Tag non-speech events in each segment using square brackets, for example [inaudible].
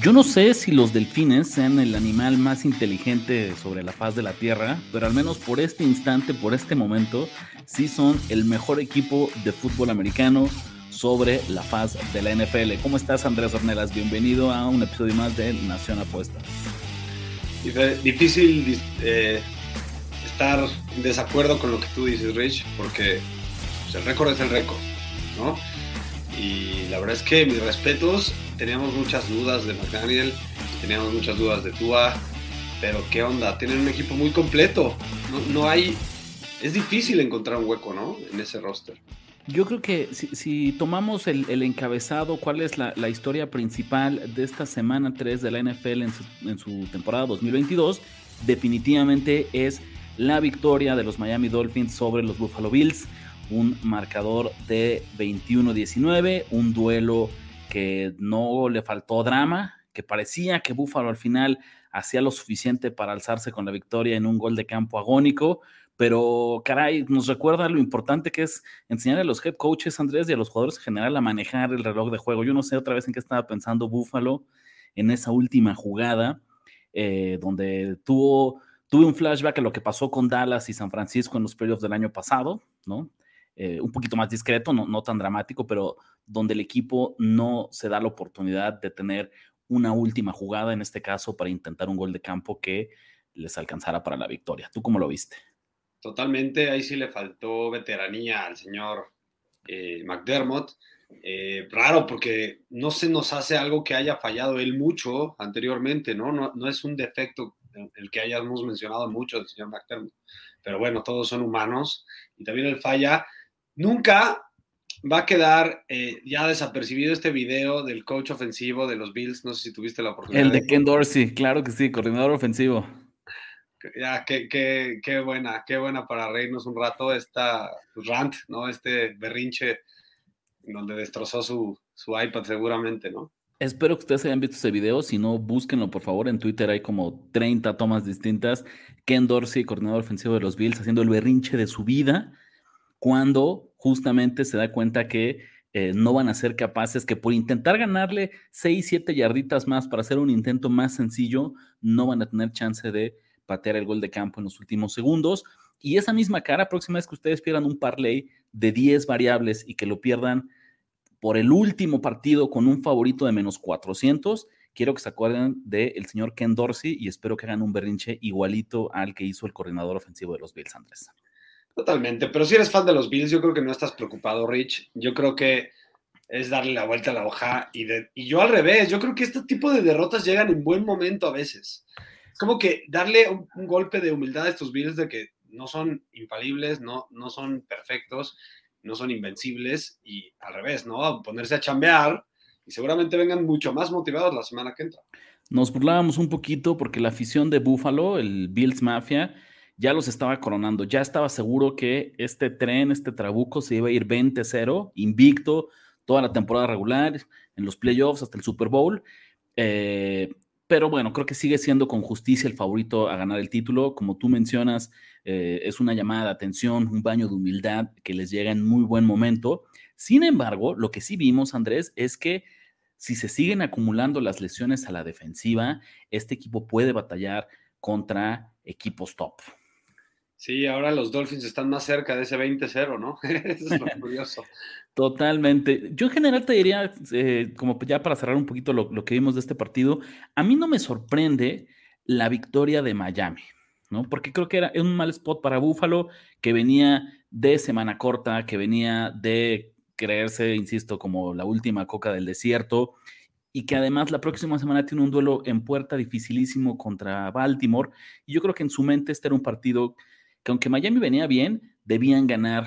Yo no sé si los delfines sean el animal más inteligente sobre la faz de la Tierra, pero al menos por este instante, por este momento, sí son el mejor equipo de fútbol americano sobre la faz de la NFL. ¿Cómo estás, Andrés Ornelas? Bienvenido a un episodio más de Nación Apuestas. Difícil eh, estar en desacuerdo con lo que tú dices, Rich, porque pues, el récord es el récord, ¿no? Y la verdad es que mis respetos, teníamos muchas dudas de McDaniel, teníamos muchas dudas de Tua, pero qué onda, tienen un equipo muy completo. No, hay, es difícil encontrar un hueco, ¿no? En ese roster. Yo creo que si, tomamos el, encabezado, cuál es la, historia principal de esta semana 3 de la NFL su, en su temporada 2022, definitivamente es la victoria de los Miami Dolphins sobre los Buffalo Bills un marcador de 21-19, un duelo que no le faltó drama, que parecía que Buffalo al final hacía lo suficiente para alzarse con la victoria en un gol de campo agónico, pero caray, nos recuerda lo importante que es enseñar a los head coaches, Andrés, y a los jugadores en general a manejar el reloj de juego. Yo no sé otra vez en qué estaba pensando Buffalo en esa última jugada, eh, donde tuvo, tuve un flashback a lo que pasó con Dallas y San Francisco en los playoffs del año pasado, ¿no? Eh, un poquito más discreto, no, no tan dramático, pero donde el equipo no se da la oportunidad de tener una última jugada, en este caso, para intentar un gol de campo que les alcanzara para la victoria. ¿Tú cómo lo viste? Totalmente, ahí sí le faltó veteranía al señor eh, McDermott. Eh, raro porque no se nos hace algo que haya fallado él mucho anteriormente, ¿no? No, no es un defecto el que hayamos mencionado mucho del señor McDermott. Pero bueno, todos son humanos y también él falla. Nunca va a quedar eh, ya desapercibido este video del coach ofensivo de los Bills. No sé si tuviste la oportunidad. El de Ken Dorsey, claro que sí, coordinador ofensivo. Ya, qué, qué, qué buena, qué buena para reírnos un rato esta rant, ¿no? Este berrinche donde destrozó su, su iPad seguramente, ¿no? Espero que ustedes hayan visto ese video. Si no, búsquenlo por favor. En Twitter hay como 30 tomas distintas. Ken Dorsey, coordinador ofensivo de los Bills, haciendo el berrinche de su vida cuando justamente se da cuenta que eh, no van a ser capaces, que por intentar ganarle 6, 7 yarditas más para hacer un intento más sencillo, no van a tener chance de patear el gol de campo en los últimos segundos. Y esa misma cara, próxima vez que ustedes pierdan un parlay de 10 variables y que lo pierdan por el último partido con un favorito de menos 400, quiero que se acuerden del señor Ken Dorsey y espero que hagan un berrinche igualito al que hizo el coordinador ofensivo de los Bills, Andrés. Totalmente, pero si eres fan de los Bills, yo creo que no estás preocupado, Rich. Yo creo que es darle la vuelta a la hoja y, yo al revés, yo creo que este tipo de derrotas llegan en buen momento a veces. Es como que darle un, golpe de humildad a estos Bills de que no son infalibles, no, no son perfectos, no son invencibles y al revés, ¿no? ponerse a chambear y seguramente vengan mucho más motivados la semana que entra. Nos burlábamos un poquito porque la afición de Buffalo, el Bills Mafia, ya los estaba coronando, ya estaba seguro que este tren, este trabuco se iba a ir 20-0, invicto, toda la temporada regular, en los playoffs hasta el Super Bowl. Eh, pero bueno, creo que sigue siendo con justicia el favorito a ganar el título. Como tú mencionas, eh, es una llamada de atención, un baño de humildad que les llega en muy buen momento. Sin embargo, lo que sí vimos, Andrés, es que si se siguen acumulando las lesiones a la defensiva, este equipo puede batallar contra equipos top. Sí, ahora los Dolphins están más cerca de ese 20-0, ¿no? [laughs] Eso es lo [laughs] curioso. Totalmente. Yo en general te diría, eh, como ya para cerrar un poquito lo, que vimos de este partido, a mí no me sorprende la victoria de Miami, ¿no? Porque creo que era un mal spot para Buffalo, que venía de semana corta, que venía de creerse, insisto, como la última coca del desierto, y que además la próxima semana tiene un duelo en puerta dificilísimo contra Baltimore. Y yo creo que en su mente este era un partido que aunque Miami venía bien, debían ganar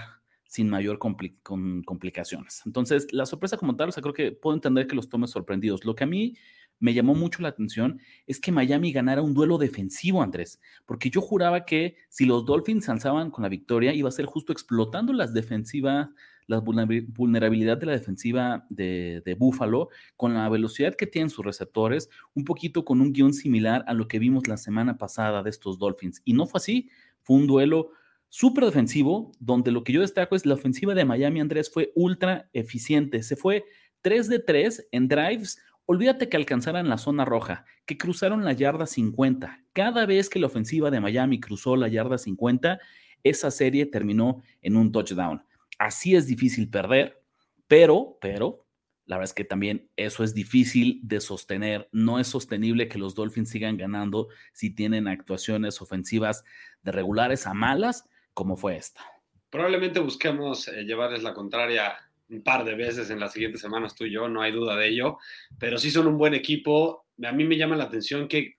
sin mayor complicaciones. Entonces, la sorpresa como tal, o sea, creo que puedo entender que los tomes sorprendidos. Lo que a mí me llamó mucho la atención es que Miami ganara un duelo defensivo, Andrés, porque yo juraba que si los Dolphins alzaban con la victoria, iba a ser justo explotando las defensivas, la vulnerabilidad de la defensiva de, de Buffalo, con la velocidad que tienen sus receptores, un poquito con un guion similar a lo que vimos la semana pasada de estos Dolphins. Y no fue así, fue un duelo súper defensivo, donde lo que yo destaco es la ofensiva de Miami, Andrés, fue ultra eficiente. Se fue 3 de 3 en drives. Olvídate que alcanzaran la zona roja, que cruzaron la yarda 50. Cada vez que la ofensiva de Miami cruzó la yarda 50, esa serie terminó en un touchdown. Así es difícil perder, pero, pero, la verdad es que también eso es difícil de sostener. No es sostenible que los Dolphins sigan ganando si tienen actuaciones ofensivas de regulares a malas como fue esta. Probablemente busquemos eh, llevarles la contraria un par de veces en las siguientes semanas tú y yo, no hay duda de ello, pero sí son un buen equipo. A mí me llama la atención que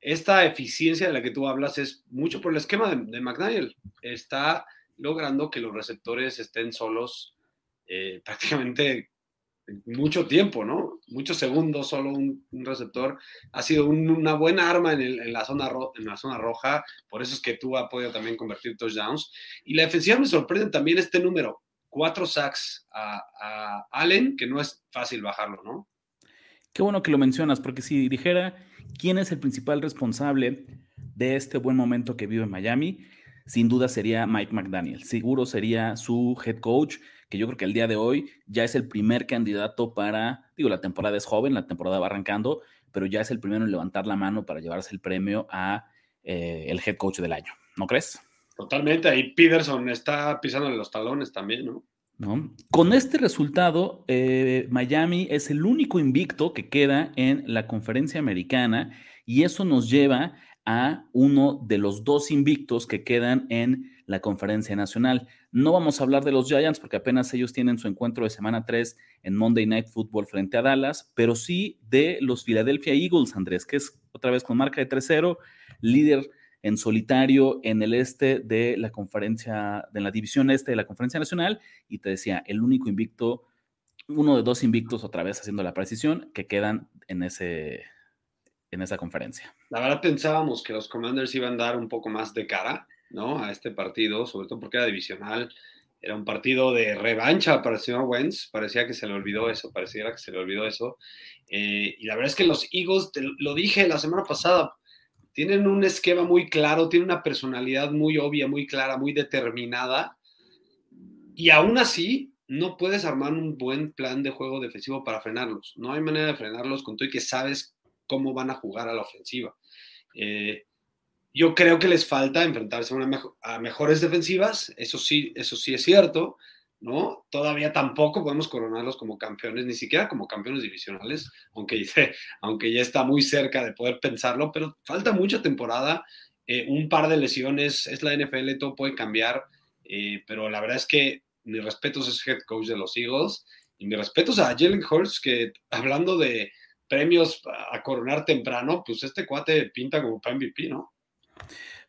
esta eficiencia de la que tú hablas es mucho por el esquema de, McDaniel. Está logrando que los receptores estén solos eh, prácticamente mucho tiempo, ¿no? Muchos segundos solo un, receptor. Ha sido una buena arma en, la zona en roja, por eso es que tú has podido también convertir touchdowns. Y la defensiva me sorprende también este número, cuatro sacks a, Allen, que no es fácil bajarlo, ¿no? Qué bueno que lo mencionas, porque si dijera quién es el principal responsable de este buen momento que vive Miami, sin duda sería Mike McDaniel. Seguro sería su head coach que yo creo que el día de hoy ya es el primer candidato para, digo, la temporada es joven, la temporada va arrancando, pero ya es el primero en levantar la mano para llevarse el premio a eh, el head coach del año, ¿no crees? Totalmente, ahí Peterson está pisándole los talones también, ¿no? ¿No? Con este resultado, eh, Miami es el único invicto que queda en la conferencia americana y eso nos lleva a uno de los dos invictos que quedan en la conferencia nacional. No vamos a hablar de los Giants porque apenas ellos tienen su encuentro de semana 3 en Monday Night Football frente a Dallas, pero sí de los Philadelphia Eagles, Andrés, que es otra vez con marca de 3-0, líder en solitario en el este de la conferencia, de la división este de la conferencia nacional, y te decía, el único invicto, uno de dos invictos otra vez haciendo la precisión que quedan en ese en esa conferencia. La verdad pensábamos que los Commanders iban a dar un poco más de cara, ¿no? A este partido, sobre todo porque era divisional, era un partido de revancha para el señor Wentz, parecía que se le olvidó eso, pareciera que se le olvidó eso. Eh, y la verdad es que los Eagles, lo dije la semana pasada, tienen un esquema muy claro, tienen una personalidad muy obvia, muy clara, muy determinada. Y aún así, no puedes armar un buen plan de juego defensivo para frenarlos. No hay manera de frenarlos con todo y que sabes cómo van a jugar a la ofensiva. Eh, yo creo que les falta enfrentarse a, mejores defensivas, eso sí, eso sí es cierto, ¿no? Todavía tampoco podemos coronarlos como campeones, ni siquiera como campeones divisionales, aunque, [laughs] aunque ya está muy cerca de poder pensarlo, pero falta mucha temporada, eh, un par de lesiones, es la NFL, todo puede cambiar, eh, pero la verdad es que mi respeto es head coach de los Eagles y mi respeto a Jalen Hurts, que hablando de premios a coronar temprano, pues este cuate pinta como para MVP, ¿no?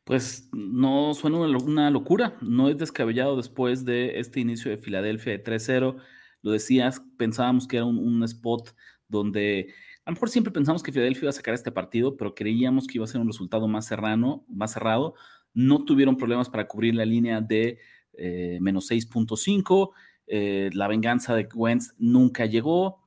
Pues no suena una locura, no es descabellado después de este inicio de Filadelfia de 3-0. Lo decías, pensábamos que era un, spot donde a lo mejor siempre pensamos que Filadelfia iba a sacar este partido, pero creíamos que iba a ser un resultado más, cerrano, más cerrado. No tuvieron problemas para cubrir la línea de eh, menos 6.5. Eh, la venganza de Wentz nunca llegó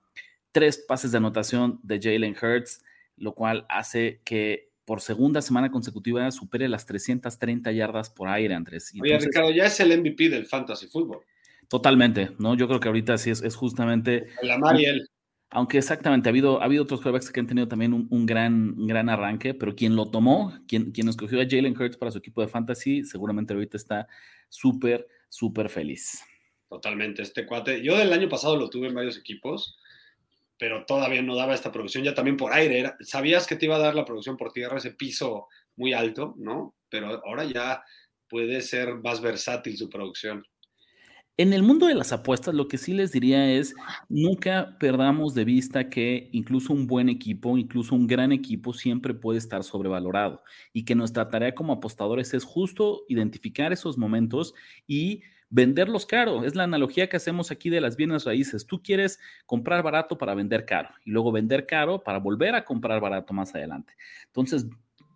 tres pases de anotación de Jalen Hurts, lo cual hace que por segunda semana consecutiva supere las 330 yardas por aire, Andrés. Oye, Ricardo, ya es el MVP del fantasy fútbol. Totalmente, ¿no? Yo creo que ahorita sí es, justamente. La Mariel. Aunque exactamente, ha habido, ha habido otros quarterbacks que han tenido también un, gran, gran arranque, pero quien lo tomó, quien, quien escogió a Jalen Hurts para su equipo de fantasy, seguramente ahorita está súper, súper feliz. Totalmente, este cuate. Yo del año pasado lo tuve en varios equipos pero todavía no daba esta producción ya también por aire. sabías que te iba a dar la producción por tierra, ese piso muy alto, ¿no? Pero ahora ya puede ser más versátil su producción. En el mundo de las apuestas, lo que sí les diría es, nunca perdamos de vista que incluso un buen equipo, incluso un gran equipo, siempre puede estar sobrevalorado y que nuestra tarea como apostadores es justo identificar esos momentos y venderlos caro. Es la analogía que hacemos aquí de las bienes raíces. Tú quieres comprar barato para vender caro y luego vender caro para volver a comprar barato más adelante. Entonces,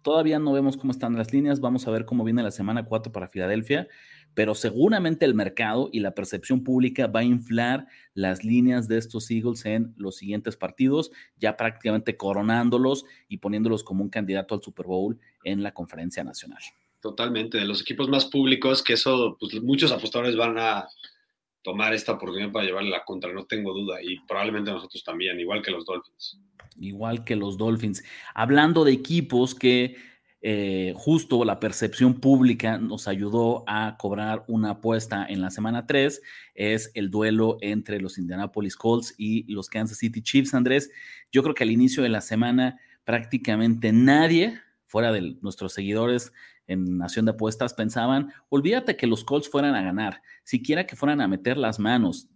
todavía no vemos cómo están las líneas. Vamos a ver cómo viene la semana 4 para Filadelfia, pero seguramente el mercado y la percepción pública va a inflar las líneas de estos Eagles en los siguientes partidos, ya prácticamente coronándolos y poniéndolos como un candidato al Super Bowl en la conferencia nacional. Totalmente, de los equipos más públicos, que eso, pues muchos apostadores van a tomar esta oportunidad para llevarle la contra, no tengo duda, y probablemente nosotros también, igual que los Dolphins. Igual que los Dolphins. Hablando de equipos que eh, justo la percepción pública nos ayudó a cobrar una apuesta en la semana 3, es el duelo entre los Indianapolis Colts y los Kansas City Chiefs, Andrés. Yo creo que al inicio de la semana prácticamente nadie, fuera de nuestros seguidores, en Nación de Apuestas pensaban, olvídate que los Colts fueran a ganar, siquiera que fueran a meter las manos.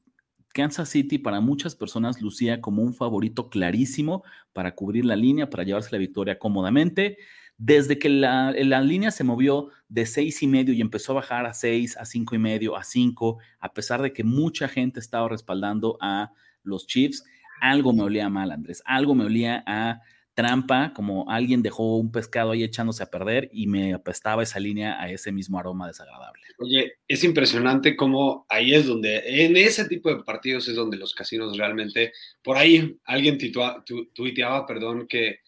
Kansas City para muchas personas lucía como un favorito clarísimo para cubrir la línea, para llevarse la victoria cómodamente. Desde que la, la, línea se movió de seis y medio y empezó a bajar a seis, a cinco y medio, a cinco, a pesar de que mucha gente estaba respaldando a los Chiefs, algo me olía mal, Andrés. Algo me olía a trampa, como alguien dejó un pescado ahí echándose a perder y me apestaba esa línea a ese mismo aroma desagradable. Oye, es impresionante cómo ahí es donde, en ese tipo de partidos es donde los casinos realmente, por ahí alguien tuiteaba, perdón, que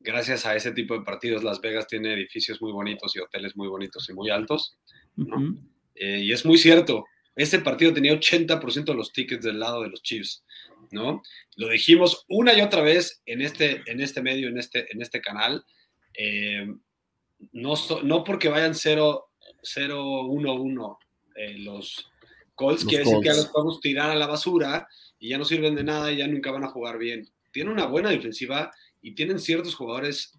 gracias a ese tipo de partidos Las Vegas tiene edificios muy bonitos y hoteles muy bonitos y muy altos, ¿no? Eh, y es muy cierto, ese partido tenía 80% de los tickets del lado de los Chiefs. ¿No? Lo dijimos una y otra vez en este, en este medio, en este, en este canal. Eh, no, no porque vayan 0-1-1 eh, los Colts, quiere decir que ya los podemos tirar a la basura y ya no sirven de nada y ya nunca van a jugar bien. Tienen una buena defensiva y tienen ciertos jugadores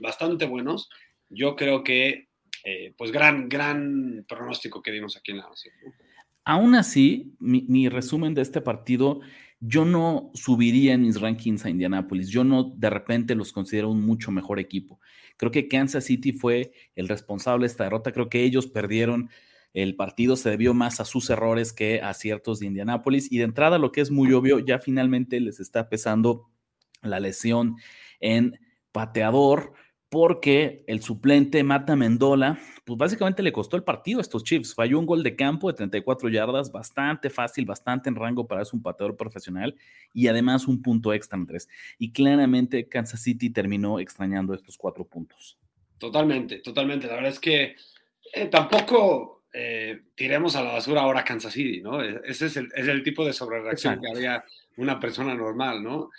bastante buenos. Yo creo que, eh, pues, gran, gran pronóstico que dimos aquí en la nación. Aún así, mi, mi, resumen de este partido yo no subiría en mis rankings a Indianapolis. Yo no de repente los considero un mucho mejor equipo. Creo que Kansas City fue el responsable de esta derrota. Creo que ellos perdieron el partido, se debió más a sus errores que a ciertos de Indianapolis. Y de entrada, lo que es muy obvio, ya finalmente les está pesando la lesión en pateador porque el suplente Mata Mendola, pues básicamente le costó el partido a estos Chiefs. Falló un gol de campo de 34 yardas, bastante fácil, bastante en rango para ser un pateador profesional y además un punto extra en tres. Y claramente Kansas City terminó extrañando estos cuatro puntos. Totalmente, totalmente. La verdad es que eh, tampoco eh, tiremos a la basura ahora Kansas City, ¿no? E-, ese es el, tipo de sobrereacción que haría una persona normal, ¿no?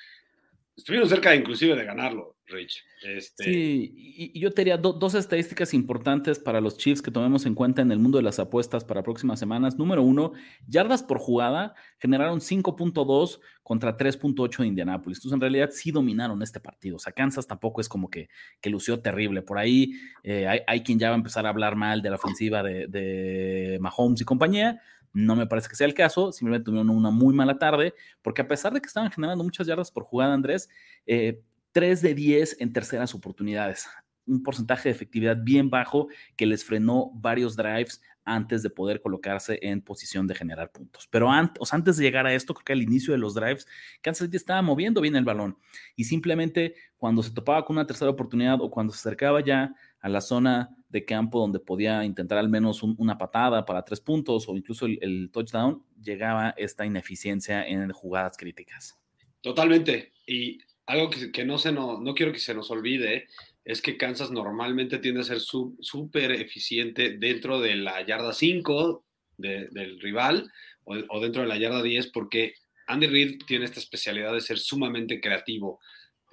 Estuvieron cerca inclusive de ganarlo, Rich. Este... Sí, y, yo te diría dos estadísticas importantes para los Chiefs que tomemos en cuenta en el mundo de las apuestas para próximas semanas. Número uno, yardas por jugada generaron 5.2 contra 3.8 de Indianapolis. Entonces, en realidad sí dominaron este partido. O sea, Kansas tampoco es como que, que lució terrible. Por ahí eh, hay, hay, quien ya va a empezar a hablar mal de la ofensiva de, de Mahomes y compañía. No me parece que sea el caso, simplemente tuvieron una muy mala tarde, porque a pesar de que estaban generando muchas yardas por jugada, Andrés, eh, 3 de 10 en terceras oportunidades, un porcentaje de efectividad bien bajo que les frenó varios drives antes de poder colocarse en posición de generar puntos. Pero antes, antes de llegar a esto, creo que al inicio de los drives, Kansas City estaba moviendo bien el balón y simplemente cuando se topaba con una tercera oportunidad o cuando se acercaba ya a la zona de campo donde podía intentar al menos una patada para tres puntos o incluso el, touchdown, llegaba esta ineficiencia en jugadas críticas. Totalmente. Y algo que, no, se no, no quiero que se nos olvide es que Kansas normalmente tiende a ser súper eficiente dentro de la yarda 5 del rival o, o, dentro de la yarda 10 porque Andy Reid tiene esta especialidad de ser sumamente creativo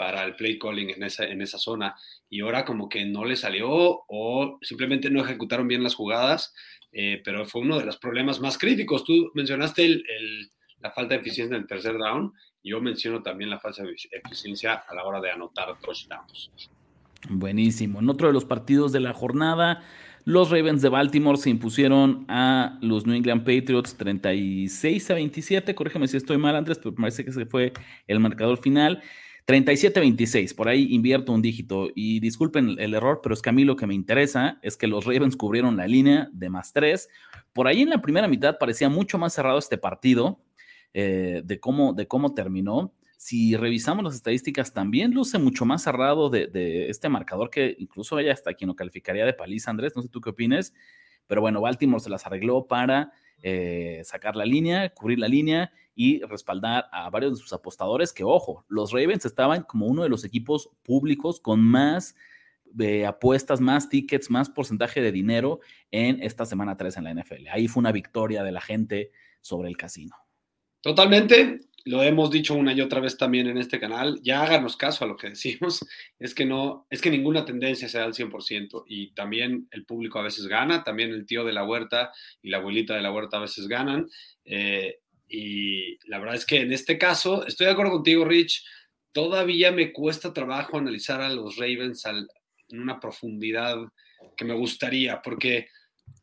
para el play calling en esa, en esa zona. Y ahora como que no le salió o simplemente no ejecutaron bien las jugadas, eh, pero fue uno de los problemas más críticos. Tú mencionaste el, la falta de eficiencia en el tercer down. Yo menciono también la falta de eficiencia a la hora de anotar touchdowns. Buenísimo. En otro de los partidos de la jornada, los Ravens de Baltimore se impusieron a los New England Patriots 36 a 27. Corrígeme si estoy mal, Andrés, pero parece que ese fue el marcador final. 37-26, por ahí invierto un dígito y disculpen el error, pero es que a mí lo que me interesa es que los Ravens cubrieron la línea de más tres. Por ahí en la primera mitad parecía mucho más cerrado este partido eh, de, cómo, de cómo terminó. Si revisamos las estadísticas, también luce mucho más cerrado de, este marcador que incluso ella hasta quien lo calificaría de paliza, Andrés. No sé tú qué opines, pero bueno, Baltimore se las arregló para eh, sacar la línea, cubrir la línea y respaldar a varios de sus apostadores que, ojo, los Ravens estaban como uno de los equipos públicos con más eh, apuestas, más tickets, más porcentaje de dinero en esta semana 3 en la NFL. Ahí fue una victoria de la gente sobre el casino. Totalmente, lo hemos dicho una y otra vez también en este canal, ya háganos caso a lo que decimos, [laughs] es que no, es que ninguna tendencia sea al 100% y también el público a veces gana, también el tío de la huerta y la abuelita de la huerta a veces ganan. Eh, y la verdad es que en este caso, estoy de acuerdo contigo, Rich, todavía me cuesta trabajo analizar a los Ravens en una profundidad que me gustaría, porque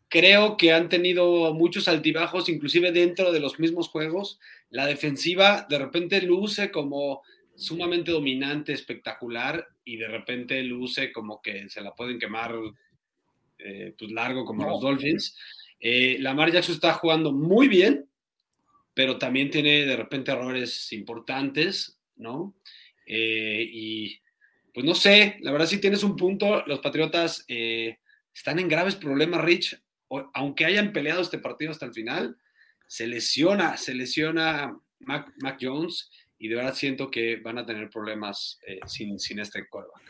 creo que han tenido muchos altibajos, inclusive dentro de los mismos juegos. La defensiva de repente luce como sumamente dominante, espectacular, y de repente luce como que se la pueden quemar eh, pues largo como los Dolphins. Eh, Lamar Jackson está jugando muy bien, pero también tiene de repente errores importantes, ¿no? Eh, y pues no sé, la verdad si tienes un punto, los Patriotas eh, están en graves problemas, Rich, aunque hayan peleado este partido hasta el final, se lesiona, se lesiona Mac, Jones y de verdad siento que van a tener problemas eh, sin, sin este quarterback.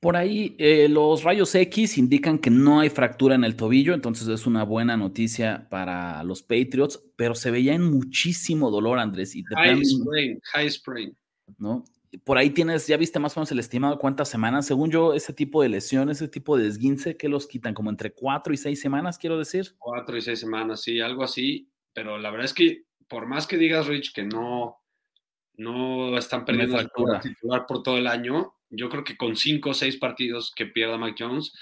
Por ahí eh, los rayos X indican que no hay fractura en el tobillo, entonces es una buena noticia para los Patriots, pero se veía en muchísimo dolor, Andrés. Y high sprain, high sprain. ¿no? Por ahí tienes, ya viste más o menos el estimado cuántas semanas. Según yo, ese tipo de lesión, ese tipo de desguince, que los quitan? Como entre cuatro y seis semanas, quiero decir. Cuatro y seis semanas, sí, algo así. Pero la verdad es que, por más que digas, Rich, que no, no están perdiendo el titular por todo el año, yo creo que con cinco o seis partidos que pierda Mike Jones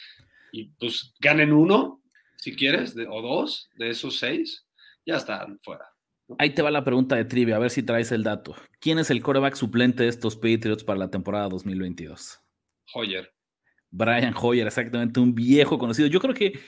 y pues ganen uno, si quieres, o dos de esos seis, ya están fuera. Ahí te va la pregunta de trivia, a ver si traes el dato. ¿Quién es el coreback suplente de estos Patriots para la temporada 2022? Hoyer. Brian Hoyer, exactamente, un viejo conocido. Yo creo que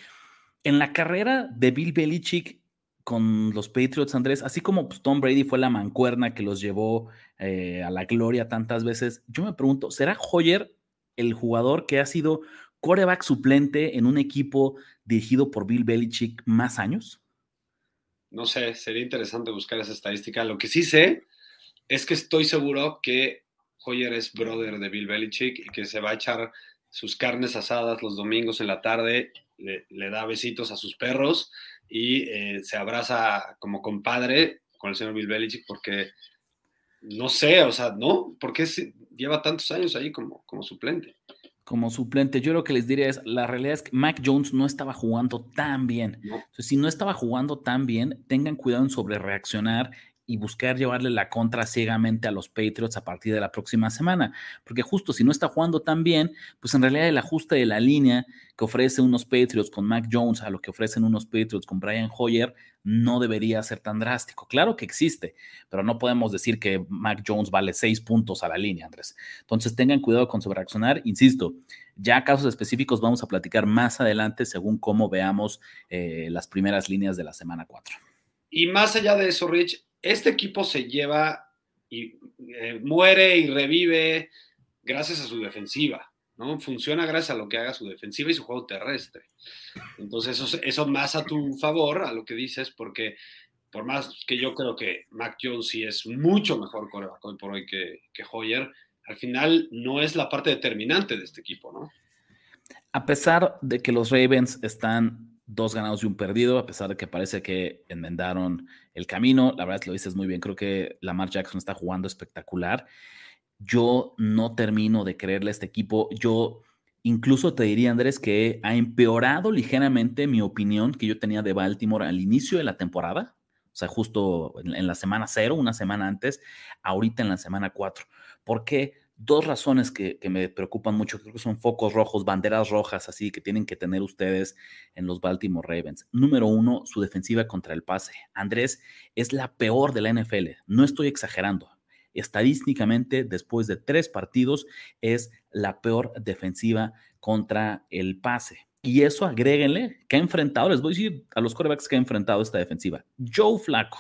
en la carrera de Bill Belichick con los Patriots, Andrés, así como pues, Tom Brady fue la mancuerna que los llevó eh, a la gloria tantas veces, yo me pregunto, ¿será Hoyer el jugador que ha sido coreback suplente en un equipo dirigido por Bill Belichick más años? No sé, sería interesante buscar esa estadística. Lo que sí sé es que estoy seguro que Hoyer es brother de Bill Belichick y que se va a echar sus carnes asadas los domingos en la tarde, le, da besitos a sus perros y eh, se abraza como compadre con el señor Bill Belichick porque no sé, o sea, ¿no? Porque lleva tantos años ahí como, como suplente. Como suplente, yo lo que les diría es, la realidad es que Mac Jones no estaba jugando tan bien. Entonces, si no estaba jugando tan bien, tengan cuidado en sobre reaccionar y buscar llevarle la contra ciegamente a los Patriots a partir de la próxima semana. Porque justo si no está jugando tan bien, pues en realidad el ajuste de la línea que ofrece unos Patriots con Mac Jones a lo que ofrecen unos Patriots con Brian Hoyer no debería ser tan drástico. Claro que existe, pero no podemos decir que Mac Jones vale seis puntos a la línea, Andrés. Entonces tengan cuidado con sobreaccionar. Insisto, ya casos específicos vamos a platicar más adelante según cómo veamos eh, las primeras líneas de la semana 4. Y más allá de eso, Rich, este equipo se lleva y eh, muere y revive gracias a su defensiva, ¿no? Funciona gracias a lo que haga su defensiva y su juego terrestre. Entonces, eso, eso más a tu favor, a lo que dices, porque por más que yo creo que Mac Jones sí es mucho mejor coreback hoy por hoy que, que Hoyer, al final no es la parte determinante de este equipo, ¿no? A pesar de que los Ravens están dos ganados y un perdido, a pesar de que parece que enmendaron el camino. La verdad es que lo dices muy bien. Creo que Lamar Jackson está jugando espectacular. Yo no termino de creerle a este equipo. Yo incluso te diría, Andrés, que ha empeorado ligeramente mi opinión que yo tenía de Baltimore al inicio de la temporada. O sea, justo en, la semana cero, una semana antes, ahorita en la semana cuatro. ¿Por qué? Dos razones que, me preocupan mucho, creo que son focos rojos, banderas rojas, así que tienen que tener ustedes en los Baltimore Ravens. Número uno, su defensiva contra el pase. Andrés es la peor de la NFL, no estoy exagerando. estadísticamente, después de tres partidos, es la peor defensiva contra el pase. Y eso agréguenle que ha enfrentado, les voy a decir a los corebacks que ha enfrentado esta defensiva. Joe Flaco,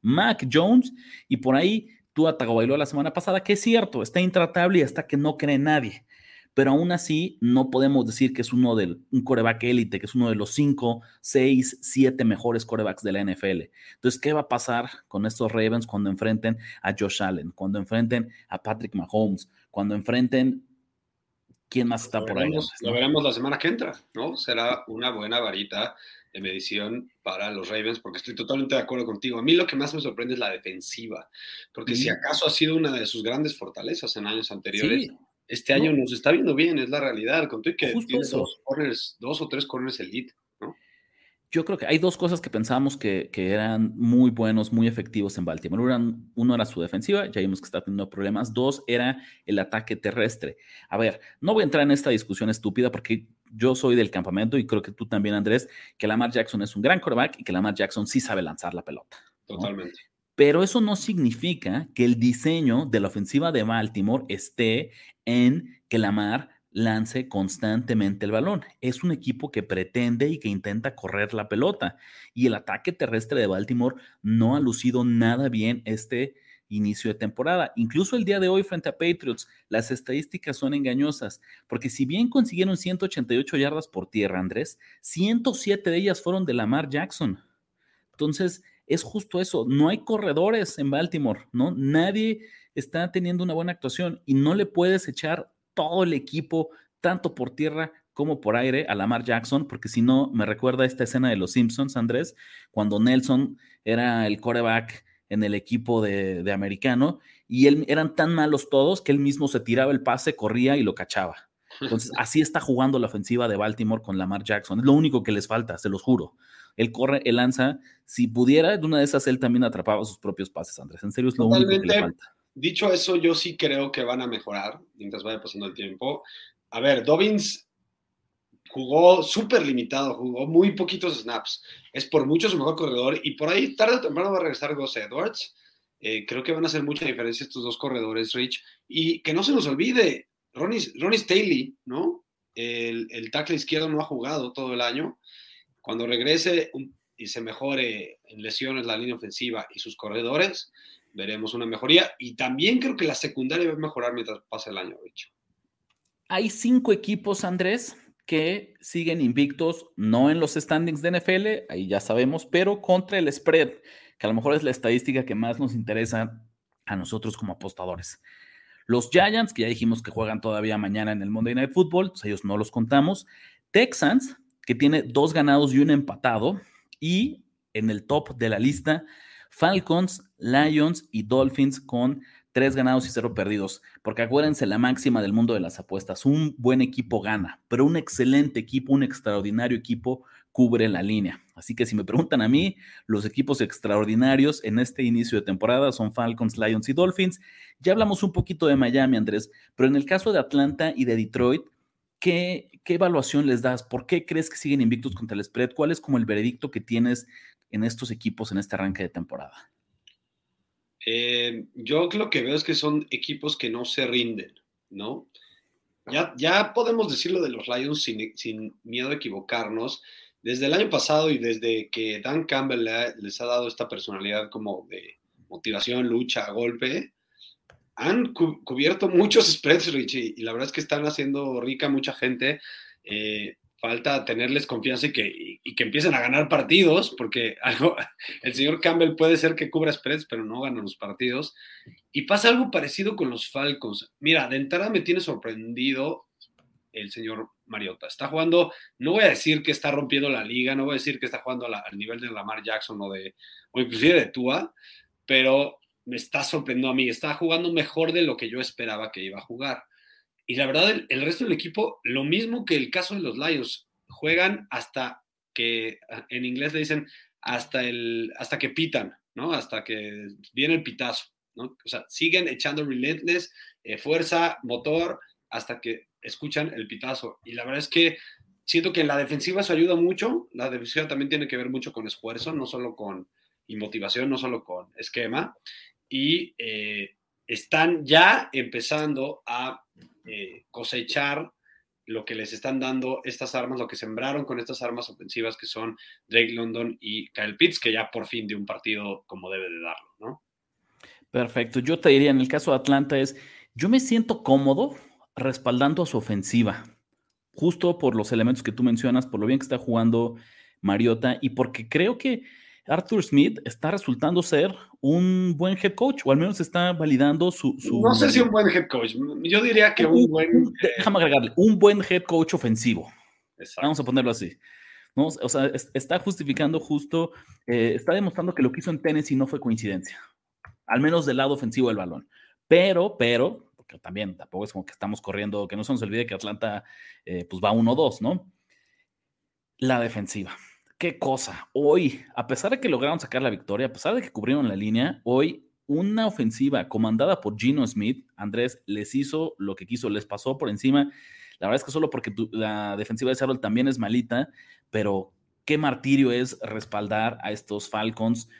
Mac Jones y por ahí tú bailó la semana pasada, que es cierto, está intratable y hasta que no cree nadie pero aún así no podemos decir que es uno de un coreback élite, que es uno de los cinco, seis, siete mejores corebacks de la NFL. Entonces, ¿qué va a pasar con estos Ravens cuando enfrenten a Josh Allen, cuando enfrenten a Patrick Mahomes, cuando enfrenten quién más está por ahí? Lo veremos la semana que entra, ¿no? Será una buena varita de medición para los Ravens, porque estoy totalmente de acuerdo contigo. A mí lo que más me sorprende es la defensiva, porque si acaso ha sido una de sus grandes fortalezas en años anteriores, este año nos está viendo bien, es la realidad. Con que dos, corners, dos o tres corners elite, ¿no? Yo creo que hay dos cosas que pensábamos que, eran muy buenos, muy efectivos en Baltimore. uno era su defensiva, ya vimos que está teniendo problemas. Dos era el ataque terrestre. A ver, no voy a entrar en esta discusión estúpida porque yo soy del campamento y creo que tú también, Andrés, que Lamar Jackson es un gran quarterback y que Lamar Jackson sí sabe lanzar la pelota. Totalmente. Pero eso no significa que el diseño de la ofensiva de Baltimore esté en que Lamar lance constantemente el balón. Es un equipo que pretende y que intenta correr la pelota. Y el ataque terrestre de Baltimore no ha lucido nada bien este inicio de temporada. Incluso el día de hoy frente a Patriots, las estadísticas son engañosas, porque si bien consiguieron 188 yardas por tierra, Andrés, 107 de ellas fueron de Lamar Jackson. Entonces, es justo eso. No hay corredores en Baltimore, ¿no? Nadie está teniendo una buena actuación y no le puedes echar todo el equipo, tanto por tierra como por aire, a Lamar Jackson, porque si no, me recuerda esta escena de Los Simpsons, Andrés, cuando Nelson era el coreback en el equipo de, de americano y él, eran tan malos todos que él mismo se tiraba el pase, corría y lo cachaba. Entonces, [laughs] así está jugando la ofensiva de Baltimore con Lamar Jackson. Es lo único que les falta, se los juro. Él corre, él lanza. Si pudiera, de una de esas, él también atrapaba sus propios pases, Andrés. En serio, es lo único que le falta. Dicho eso, yo sí creo que van a mejorar mientras vaya pasando el tiempo. A ver, Dobbins jugó súper limitado, jugó muy poquitos snaps. Es por mucho su mejor corredor y por ahí tarde o temprano va a regresar Gus Edwards. Eh, creo que van a hacer mucha diferencia estos dos corredores, Rich. Y que no se nos olvide, Ronnie, Ronnie Staley, ¿no? El, el tackle izquierdo no ha jugado todo el año. Cuando regrese y se mejore en lesiones la línea ofensiva y sus corredores, veremos una mejoría. Y también creo que la secundaria va a mejorar mientras pase el año, Rich. Hay cinco equipos, Andrés, que siguen invictos, no en los standings de NFL, ahí ya sabemos, pero contra el spread, que a lo mejor es la estadística que más nos interesa a nosotros como apostadores. Los Giants, que ya dijimos que juegan todavía mañana en el Monday Night Football, pues ellos no los contamos. Texans, que tiene dos ganados y un empatado. Y en el top de la lista, Falcons, Lions y Dolphins con tres ganados y cero perdidos. Porque acuérdense la máxima del mundo de las apuestas. Un buen equipo gana, pero un excelente equipo, un extraordinario equipo cubre la línea. Así que si me preguntan a mí, los equipos extraordinarios en este inicio de temporada son Falcons, Lions y Dolphins. Ya hablamos un poquito de Miami, Andrés, pero en el caso de Atlanta y de Detroit, ¿qué, qué evaluación les das? ¿Por qué crees que siguen invictos contra el spread? ¿Cuál es como el veredicto que tienes en estos equipos en este arranque de temporada? Eh, yo lo que veo es que son equipos que no se rinden, ¿no? Ya, ya podemos decirlo de los Lions sin, sin miedo a equivocarnos desde el año pasado y desde que Dan Campbell les ha dado esta personalidad como de motivación, lucha, golpe, han cubierto muchos [laughs] spreads, Richie, y la verdad es que están haciendo rica mucha gente. Eh, falta tenerles confianza y que, que empiecen a ganar partidos, porque [laughs] algo, el señor Campbell puede ser que cubra spreads, pero no gana los partidos. Y pasa algo parecido con los Falcons. Mira, de entrada me tiene sorprendido el señor Mariota. Está jugando, no voy a decir que está rompiendo la liga, no voy a decir que está jugando al nivel de Lamar Jackson o de, o inclusive de Tua, pero me está sorprendiendo a mí. Está jugando mejor de lo que yo esperaba que iba a jugar. Y la verdad, el, resto del equipo, lo mismo que el caso de los Lions, juegan hasta que, en inglés le dicen, hasta, el, hasta que pitan, ¿no? Hasta que viene el pitazo, ¿no? O sea, siguen echando relentless, eh, fuerza, motor, hasta que escuchan el pitazo. Y la verdad es que siento que en la defensiva eso ayuda mucho. La defensiva también tiene que ver mucho con esfuerzo, no solo con y motivación, no solo con esquema. Y eh, están ya empezando a eh, cosechar lo que les están dando estas armas, lo que sembraron con estas armas ofensivas que son Drake London y Kyle Pitts, que ya por fin de un partido como debe de darlo, ¿no? Perfecto. Yo te diría, en el caso de Atlanta es, yo me siento cómodo respaldando a su ofensiva, justo por los elementos que tú mencionas, por lo bien que está jugando Mariota y porque creo que Arthur Smith está resultando ser un buen head coach, o al menos está validando su. no sé si un buen head coach. Yo diría que un, buen. déjame agregarle, un buen head coach ofensivo. Vamos a ponerlo así. ¿no? O sea, está justificando justo, eh, está demostrando que lo que hizo en Tennessee no fue coincidencia, al menos del lado ofensivo del balón. Pero, pero, porque también tampoco es como que estamos corriendo, que no se nos olvide que Atlanta eh, pues va 1-2, ¿no? La defensiva qué cosa. Hoy, a pesar de que lograron sacar la victoria, a pesar de que cubrieron la línea, hoy una ofensiva comandada por Gino Smith, Andrés, les hizo lo que quiso, les pasó por encima. La verdad es que solo porque la defensiva de Seattle también es malita, pero qué martirio es respaldar a estos Falcons.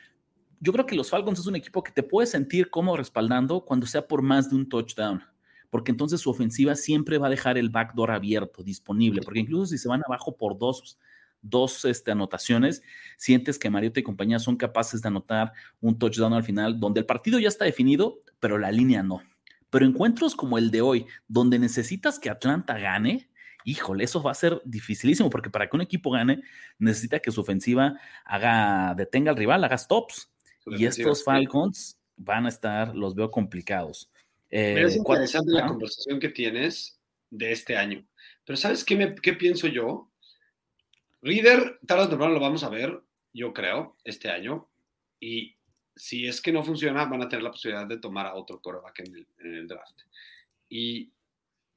Yo creo que los Falcons es un equipo que te puede sentir como respaldando cuando sea por más de un touchdown, porque entonces su ofensiva siempre va a dejar el backdoor abierto, disponible, porque incluso si se van abajo por dos dos este, anotaciones, sientes que Mariota y compañía son capaces de anotar un touchdown al final, donde el partido ya está definido, pero la línea no. Pero encuentros como el de hoy, donde necesitas que Atlanta gane, híjole, eso va a ser dificilísimo, porque para que un equipo gane, necesita que su ofensiva haga, detenga al rival, haga stops. Y estos Falcons van a estar, los veo complicados. Eh, es interesante la conversación que tienes de este año. Pero ¿sabes qué, me, qué pienso yo? Reader, tarde o temprano lo vamos a ver, yo creo, este año. Y si es que no funciona, van a tener la posibilidad de tomar a otro coreback en el, draft. Y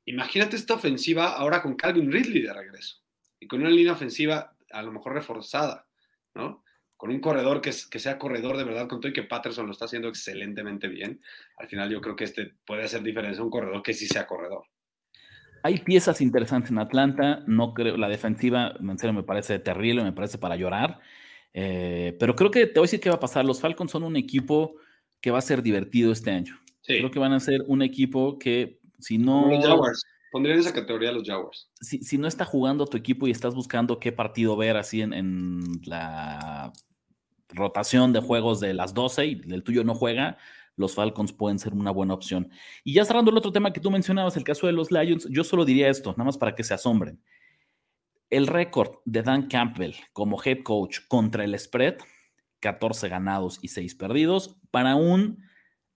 imagínate esta ofensiva ahora con Calvin Ridley de regreso. Y con una línea ofensiva a lo mejor reforzada, ¿no? Con un corredor que, que sea corredor de verdad, con todo y que Patterson lo está haciendo excelentemente bien. Al final yo creo que este puede hacer diferencia un corredor que sí sea corredor. Hay piezas interesantes en Atlanta, no creo, la defensiva, en serio, me parece terrible, me parece para llorar, eh, pero creo que te voy a decir qué va a pasar. Los Falcons son un equipo que va a ser divertido este año. Creo que van a ser un equipo que, si no... Los Jaguars. Pondría en esa categoría los Jaguars. Si, no está jugando tu equipo y estás buscando qué partido ver así en, en la rotación de juegos de las 12 y el tuyo no juega, los Falcons pueden ser una buena opción. Y ya cerrando el otro tema que tú mencionabas, el caso de los Lions, yo solo diría esto, nada más para que se asombren. El récord de Dan Campbell como head coach contra el spread, 14 ganados y 6 perdidos, para un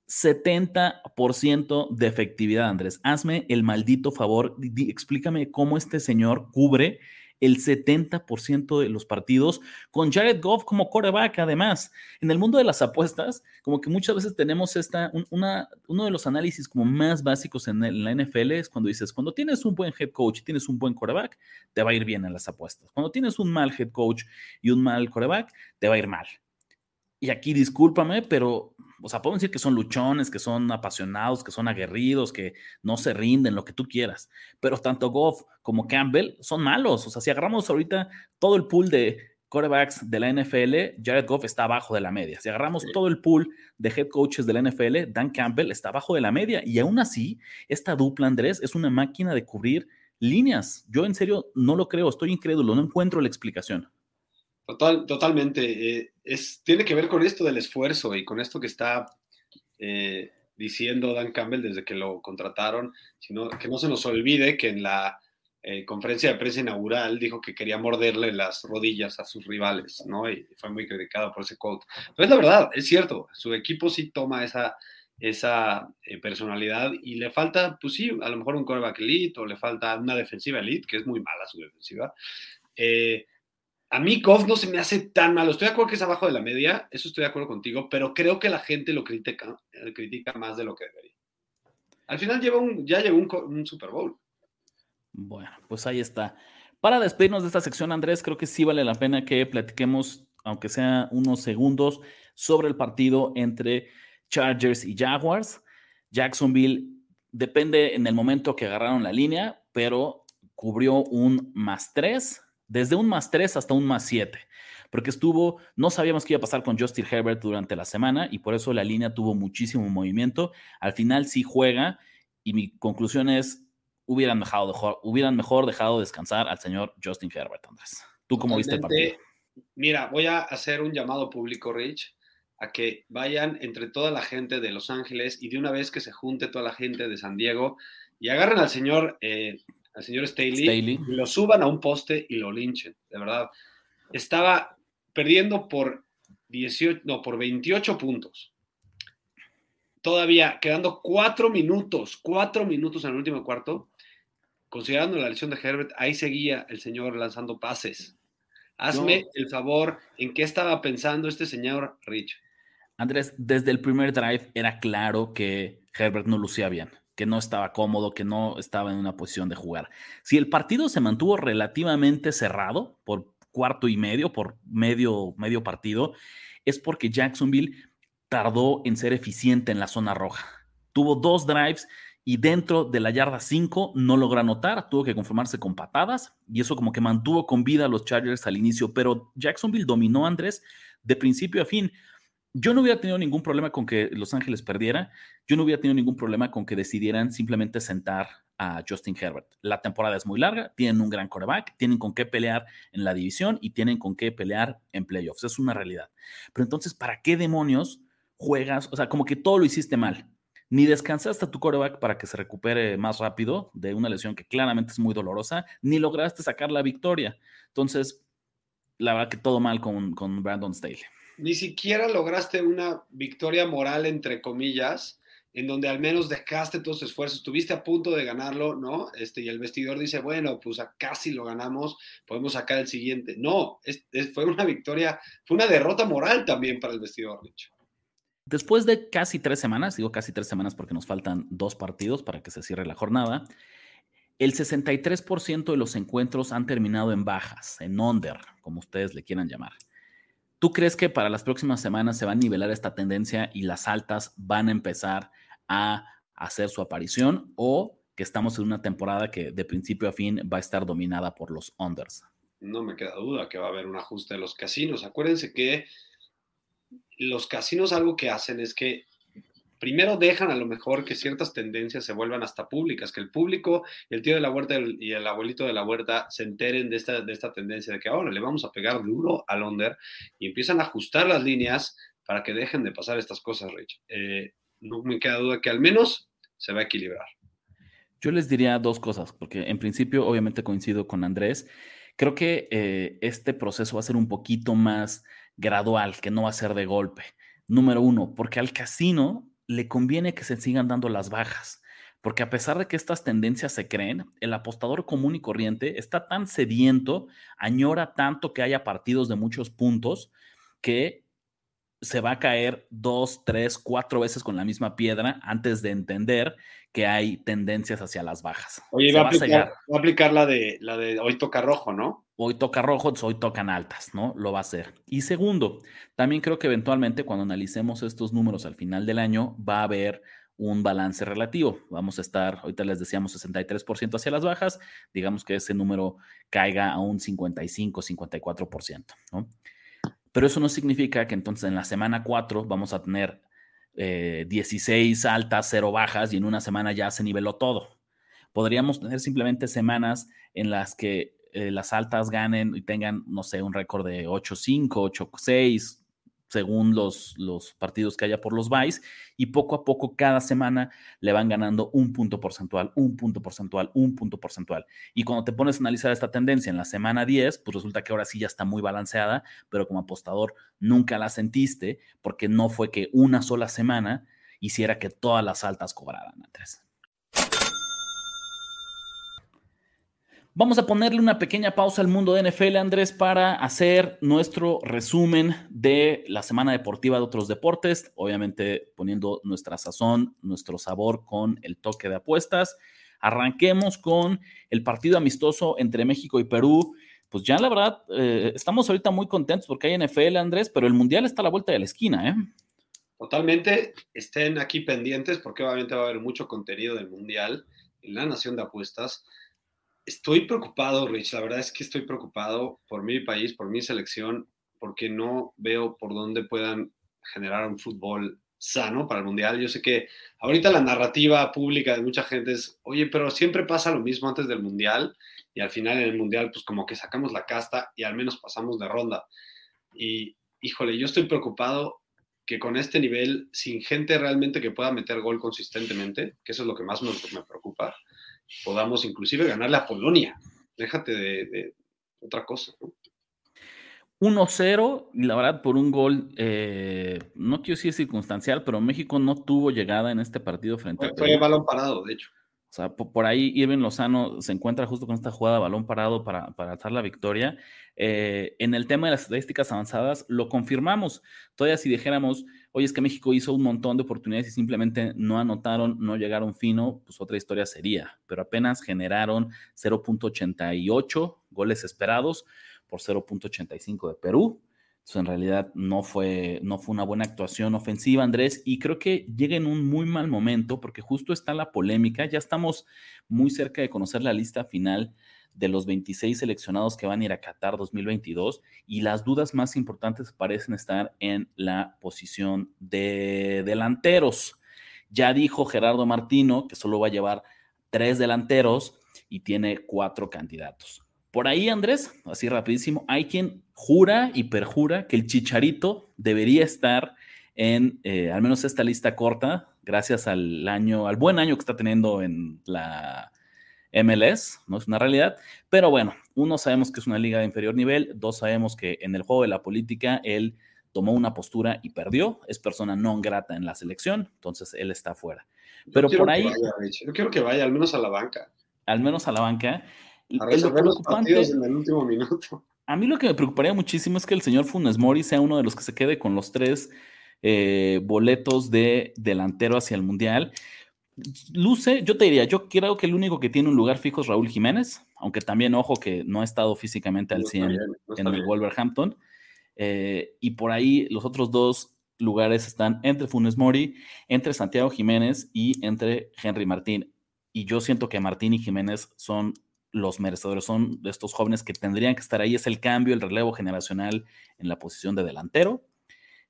70% de efectividad, Andrés. Hazme el maldito favor, explícame cómo este señor cubre el 70% de los partidos, con Jared Goff como coreback, además. En el mundo de las apuestas, como que muchas veces tenemos esta, una, uno de los análisis como más básicos en, la NFL es cuando dices, cuando tienes un buen head coach y tienes un buen coreback, te va a ir bien en las apuestas. Cuando tienes un mal head coach y un mal coreback, te va a ir mal. Y aquí discúlpame, pero o sea, podemos decir que son luchones, que son apasionados, que son aguerridos, que no se rinden, lo que tú quieras. Pero tanto Goff como Campbell son malos. O sea, si agarramos ahorita todo el pool de quarterbacks de la NFL, Jared Goff está abajo de la media. Si agarramos todo el pool de head coaches de la NFL, Dan Campbell está abajo de la media. Y aún así, esta dupla, Andrés, es una máquina de cubrir líneas. Yo en serio no lo creo, estoy incrédulo, no encuentro la explicación. Total, totalmente. Eh, es, tiene que ver con esto del esfuerzo y con esto que está eh, diciendo Dan Campbell desde que lo contrataron, sino que no se nos olvide que en la eh, conferencia de prensa inaugural dijo que quería morderle las rodillas a sus rivales, ¿no? Y fue muy criticado por ese quote. Pero es la verdad, es cierto, su equipo sí toma esa, esa personalidad y le falta, pues sí, a lo mejor un quarterback elite o le falta una defensiva elite, que es muy mala su defensiva. Eh, a mí Goff no se me hace tan malo. Estoy de acuerdo que es abajo de la media, eso estoy de acuerdo contigo, pero creo que la gente lo critica, eh, critica más de lo que debería. Al final lleva un, ya llegó un, Super Bowl. Bueno, pues ahí está. Para despedirnos de esta sección, Andrés, creo que sí vale la pena que platiquemos, aunque sea unos segundos, sobre el partido entre Chargers y Jaguars. Jacksonville depende en el momento que agarraron la línea, pero cubrió un más tres desde un más 3 hasta un más 7. porque estuvo, no sabíamos qué iba a pasar con Justin Herbert durante la semana y por eso la línea tuvo muchísimo movimiento. Al final sí juega y mi conclusión es, hubieran, dejado, hubieran mejor dejado descansar al señor Justin Herbert, Andrés. ¿Tú cómo viste el partido? Mira, voy a hacer un llamado público, Rich, a que vayan entre toda la gente de Los Ángeles y de una vez que se junte toda la gente de San Diego y agarren al señor, eh, al señor Staley, y lo suban a un poste y lo linchen, de verdad. Estaba perdiendo por 18, no, por 28 puntos. Todavía quedando cuatro minutos, cuatro minutos en el último cuarto, considerando la lesión de Herbert, ahí seguía el señor lanzando pases. Hazme el favor, ¿en qué estaba pensando este señor Rich? Andrés, desde el primer drive era claro que Herbert no lucía bien, que no estaba cómodo, que no estaba en una posición de jugar. Si el partido se mantuvo relativamente cerrado por cuarto y medio, por medio, medio partido, es porque Jacksonville tardó en ser eficiente en la zona roja. Tuvo dos drives y dentro de la yarda 5 no logra anotar, tuvo que conformarse con patadas y eso como que mantuvo con vida a los Chargers al inicio, pero Jacksonville dominó Andrés de principio a fin. Yo no hubiera tenido ningún problema con que Los Ángeles perdiera. Yo no hubiera tenido ningún problema con que decidieran simplemente sentar a Justin Herbert. La temporada es muy larga, tienen un gran coreback, tienen con qué pelear en la división y tienen con qué pelear en playoffs. Es una realidad. Pero entonces, ¿para qué demonios juegas? O sea, como que todo lo hiciste mal. Ni descansaste a tu coreback para que se recupere más rápido de una lesión que claramente es muy dolorosa, ni lograste sacar la victoria. Entonces, la verdad que todo mal con, con Brandon Staley ni siquiera lograste una victoria moral, entre comillas, en donde al menos dejaste tus esfuerzos, estuviste a punto de ganarlo, ¿no? Este, y el vestidor dice, bueno, pues casi lo ganamos, podemos sacar el siguiente. No, fue una victoria, fue una derrota moral también para el vestidor, dicho. Después de casi tres semanas, digo casi tres semanas porque nos faltan dos partidos para que se cierre la jornada, el 63% de los encuentros han terminado en bajas, en under, como ustedes le quieran llamar. ¿Tú crees que para las próximas semanas se va a nivelar esta tendencia y las altas van a empezar a hacer su aparición o que estamos en una temporada que de principio a fin va a estar dominada por los unders? No me queda duda que va a haber un ajuste de los casinos. Acuérdense que los casinos algo que hacen es que primero dejan a lo mejor que ciertas tendencias se vuelvan hasta públicas, que el público, el tío de la huerta y el abuelito de la huerta se enteren de esta, de esta tendencia de que ahora le vamos a pegar duro al under y empiezan a ajustar las líneas para que dejen de pasar estas cosas, Rich. Eh, no me queda duda que al menos se va a equilibrar. Yo les diría dos cosas, porque en principio obviamente coincido con Andrés. Creo que eh, este proceso va a ser un poquito más gradual, que no va a ser de golpe. Número uno, porque al casino le conviene que se sigan dando las bajas, porque a pesar de que estas tendencias se creen, el apostador común y corriente está tan sediento, añora tanto que haya partidos de muchos puntos, que se va a caer dos, tres, cuatro veces con la misma piedra antes de entender que hay tendencias hacia las bajas. Oye, va a, aplicar, va a, aplicar, la de, la de hoy toca rojo, ¿no? Hoy toca rojo, hoy tocan altas, ¿no? Lo va a hacer. Y segundo, también creo que eventualmente cuando analicemos estos números al final del año va a haber un balance relativo. Vamos a estar, ahorita les decíamos 63% hacia las bajas, digamos que ese número caiga a un 55, 54%, ¿no? Pero eso no significa que entonces en la semana 4 vamos a tener 16 eh, altas, 0 bajas y en una semana ya se niveló todo. Podríamos tener simplemente semanas en las que eh, las altas ganen y tengan, no sé, un récord de 8-5, 8-6, según los, los partidos que haya por los Vice, y poco a poco cada semana le van ganando un punto porcentual, un punto porcentual, un punto porcentual. Y cuando te pones a analizar esta tendencia en la semana 10, pues resulta que ahora sí ya está muy balanceada, pero como apostador nunca la sentiste porque no fue que una sola semana hiciera que todas las altas cobraran, Andrés. Vamos a ponerle una pequeña pausa al mundo de NFL, Andrés, para hacer nuestro resumen de la semana deportiva de otros deportes, obviamente poniendo nuestra sazón, nuestro sabor con el toque de apuestas. Arranquemos con el partido amistoso entre México y Perú. Pues ya la verdad, eh, estamos ahorita muy contentos porque hay NFL, Andrés, pero el Mundial está a la vuelta de la esquina, ¿eh? Totalmente, estén aquí pendientes porque obviamente va a haber mucho contenido del Mundial en la Nación de Apuestas. Estoy preocupado, Rich. La verdad es que estoy preocupado por mi país, por mi selección. porque no veo por dónde puedan generar un fútbol sano para el Mundial. Yo sé que ahorita la narrativa pública de mucha gente es, oye, pero siempre pasa lo mismo antes del Mundial y al final en el Mundial pues como que sacamos la casta y al menos pasamos de ronda. Y híjole, yo estoy preocupado que con este nivel, sin gente realmente que pueda meter gol consistentemente, que eso es lo que más me, me preocupa, podamos inclusive ganarle a Polonia. Déjate de, de otra cosa. ¿no? 1-0 y la verdad por un gol, eh, no quiero decir circunstancial, pero México no tuvo llegada en este partido frente fue, a Fue balón parado, de hecho. O sea, por, ahí Irving Lozano se encuentra justo con esta jugada balón parado para, para alzar la victoria. Eh, en el tema de las estadísticas avanzadas, lo confirmamos. Todavía si dijéramos, oye, es que México hizo un montón de oportunidades y simplemente no anotaron, no llegaron fino, pues otra historia sería. Pero apenas generaron 0.88 goles esperados por 0.85 de Perú. Entonces, en realidad no fue, no fue una buena actuación ofensiva, Andrés, y creo que llega en un muy mal momento porque justo está la polémica. Ya estamos muy cerca de conocer la lista final de los 26 seleccionados que van a ir a Qatar 2022 y las dudas más importantes parecen estar en la posición de delanteros. Ya dijo Gerardo Martino que solo va a llevar tres delanteros y tiene cuatro candidatos. Por ahí, Andrés, así rapidísimo, hay quien jura y perjura que el chicharito debería estar en eh, al menos esta lista corta, gracias al año, al buen año que está teniendo en la MLS, no es una realidad, pero bueno, uno sabemos que es una liga de inferior nivel, dos sabemos que en el juego de la política él tomó una postura y perdió, es persona no grata en la selección, entonces él está fuera. Pero por ahí... yo quiero que vaya al menos a la banca. Al menos a la banca. A resolver los partidos en el último minuto. A mí lo que me preocuparía muchísimo es que el señor Funes Mori sea uno de los que se quede con los tres eh, boletos de delantero hacia el Mundial. Luce, yo te diría, yo creo que el único que tiene un lugar fijo es Raúl Jiménez, aunque también ojo que no ha estado físicamente al 100 en el Wolverhampton. Eh, y por ahí los otros dos lugares están entre Funes Mori, entre Santiago Jiménez y entre Henry Martín. Y yo siento que Martín y Jiménez son los merecedores, son de estos jóvenes que tendrían que estar ahí. Es el cambio, el relevo generacional en la posición de delantero.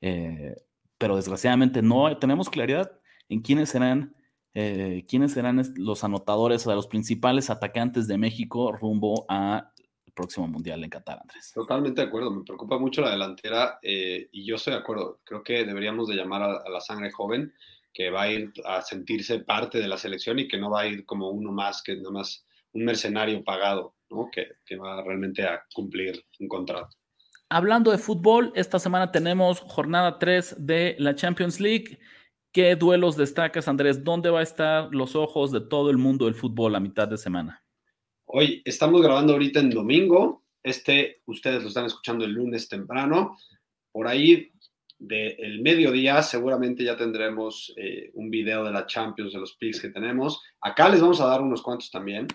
Eh, pero desgraciadamente no tenemos claridad en quiénes serán, eh, quiénes serán los anotadores o los principales atacantes de México rumbo al próximo Mundial en Qatar, Andrés. Totalmente de acuerdo, me preocupa mucho la delantera eh, y yo estoy de acuerdo. Creo que deberíamos de llamar a, a la sangre joven que va a ir a sentirse parte de la selección y que no va a ir como uno más, que nada más un mercenario pagado, ¿no? que, que va realmente a cumplir un contrato. Hablando de fútbol, esta semana tenemos jornada 3 de la Champions League. ¿Qué duelos destacas, Andrés? ¿Dónde va a estar los ojos de todo el mundo del fútbol a mitad de semana? Hoy estamos grabando ahorita en domingo. Este, ustedes lo están escuchando el lunes temprano. Por ahí del mediodía seguramente ya tendremos eh, un video de la Champions, de los picks que tenemos. Acá les vamos a dar unos cuantos también.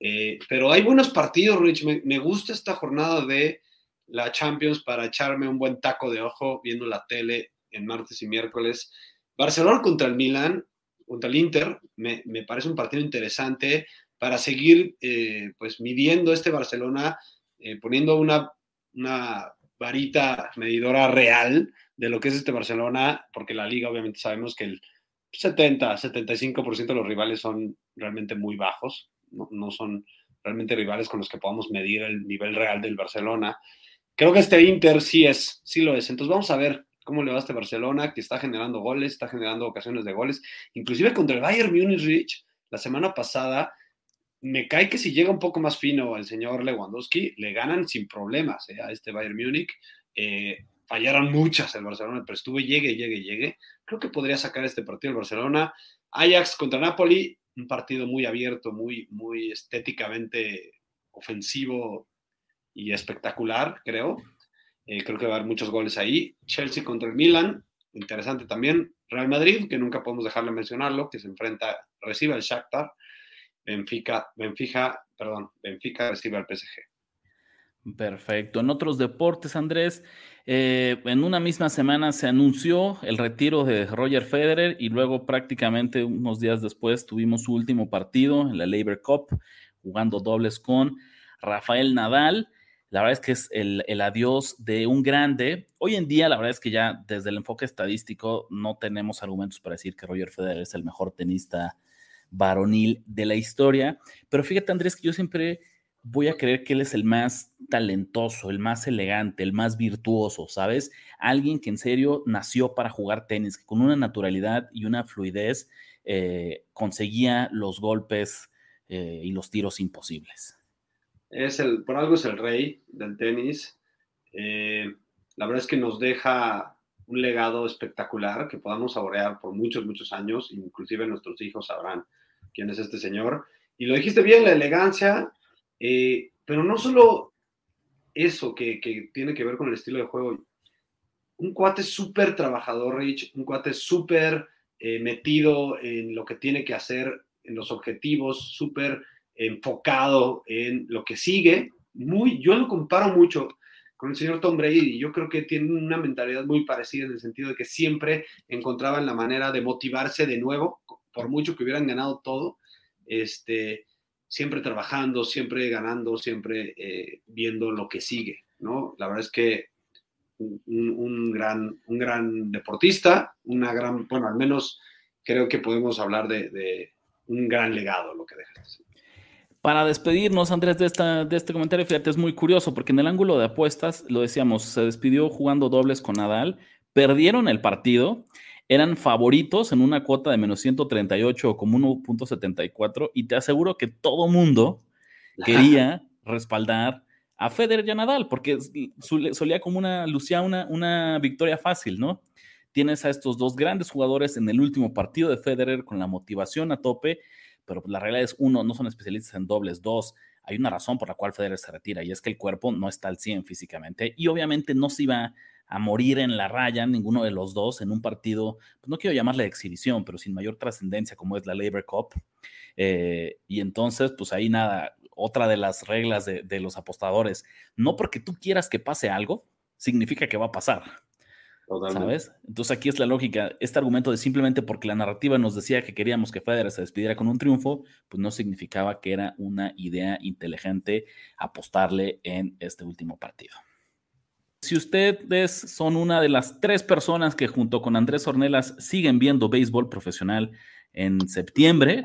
Eh, pero hay buenos partidos, Rich. Me, gusta esta jornada de la Champions para echarme un buen taco de ojo viendo la tele en martes y miércoles. Barcelona contra el Milan, contra el Inter, me, parece un partido interesante para seguir eh, pues midiendo este Barcelona, eh, poniendo una, una varita medidora real de lo que es este Barcelona, porque la liga obviamente sabemos que el 70, 75% de los rivales son realmente muy bajos, no, son realmente rivales con los que podamos medir el nivel real del Barcelona. Creo que este Inter sí es, sí lo es. Entonces vamos a ver cómo le va a este Barcelona, que está generando goles, está generando ocasiones de goles, inclusive contra el Bayern Munich la semana pasada. Me cae que si llega un poco más fino el señor Lewandowski, le ganan sin problemas eh, a este Bayern Múnich. Eh, fallaron muchas el Barcelona, pero estuvo llegue, llegue, llegue. Creo que podría sacar este partido el Barcelona. Ajax contra Napoli, un partido muy abierto, muy, muy estéticamente ofensivo y espectacular, creo. Eh, creo que va a haber muchos goles ahí. Chelsea contra el Milan, interesante también. Real Madrid, que nunca podemos dejarle mencionarlo, que se enfrenta, recibe al Shakhtar. Benfica, Benfica, perdón, Benfica recibe al PSG. Perfecto. En otros deportes, Andrés, eh, en una misma semana se anunció el retiro de Roger Federer y luego prácticamente unos días después tuvimos su último partido en la Labor Cup, jugando dobles con Rafael Nadal. La verdad es que es el, adiós de un grande. Hoy en día, la verdad es que ya desde el enfoque estadístico no tenemos argumentos para decir que Roger Federer es el mejor tenista varonil de la historia. Pero fíjate, Andrés, que yo siempre voy a creer que él es el más talentoso, el más elegante, el más virtuoso, ¿sabes? Alguien que en serio nació para jugar tenis, que con una naturalidad y una fluidez eh, conseguía los golpes eh, y los tiros imposibles. Es el, por algo es el rey del tenis. Eh, la verdad es que nos deja un legado espectacular que podamos saborear por muchos, muchos años, inclusive nuestros hijos sabrán quién es este señor. Y lo dijiste bien, la elegancia, eh, pero no solo eso que, que, tiene que ver con el estilo de juego. Un cuate súper trabajador, Rich, un cuate súper eh, metido en lo que tiene que hacer, en los objetivos, súper enfocado en lo que sigue. Muy, yo lo comparo mucho con el señor Tom Brady. Yo creo que tiene una mentalidad muy parecida en el sentido de que siempre encontraban la manera de motivarse de nuevo, por mucho que hubieran ganado todo, este, siempre trabajando, siempre ganando, siempre eh, viendo lo que sigue, ¿no? La verdad es que un, gran, un gran deportista, una gran, bueno, al menos creo que podemos hablar de, de un gran legado lo que deja. Para despedirnos, Andrés, de, esta, de este comentario, fíjate, es muy curioso, porque en el ángulo de apuestas, lo decíamos, se despidió jugando dobles con Nadal, perdieron el partido eran favoritos en una cuota de menos 138 o como 1.74 y te aseguro que todo mundo [laughs] quería respaldar a Federer y a Nadal porque solía como una, lucía una, una victoria fácil, ¿no? Tienes a estos dos grandes jugadores en el último partido de Federer con la motivación a tope, pero la realidad es, uno, no son especialistas en dobles, dos, hay una razón por la cual Federer se retira y es que el cuerpo no está al 100 físicamente y obviamente no se iba a morir en la raya, ninguno de los dos, en un partido, pues no quiero llamarle exhibición, pero sin mayor trascendencia como es la Labor Cup. Eh, y entonces, pues ahí nada, otra de las reglas de, los apostadores, no porque tú quieras que pase algo, significa que va a pasar. ¿Sabes? Entonces aquí es la lógica. Este argumento de simplemente porque la narrativa nos decía que queríamos que Federer se despidiera con un triunfo, pues no significaba que era una idea inteligente apostarle en este último partido. Si ustedes son una de las tres personas que junto con Andrés Ornelas siguen viendo béisbol profesional en septiembre,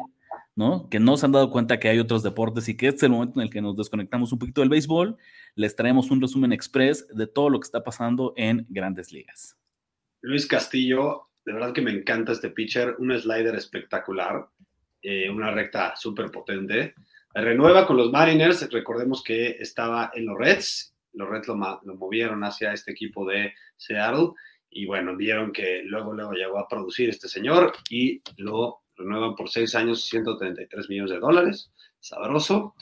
¿no? Que no se han dado cuenta que hay otros deportes y que este es el momento en el que nos desconectamos un poquito del béisbol, les traemos un resumen express de todo lo que está pasando en grandes ligas. Luis Castillo, de verdad que me encanta este pitcher, un slider espectacular, eh, una recta súper potente. Renueva con los Mariners, recordemos que estaba en los Reds los Reds lo, lo, movieron hacia este equipo de Seattle y bueno, vieron que luego, luego llegó a producir este señor y lo renuevan por seis años, 133 millones de dólares, sabroso.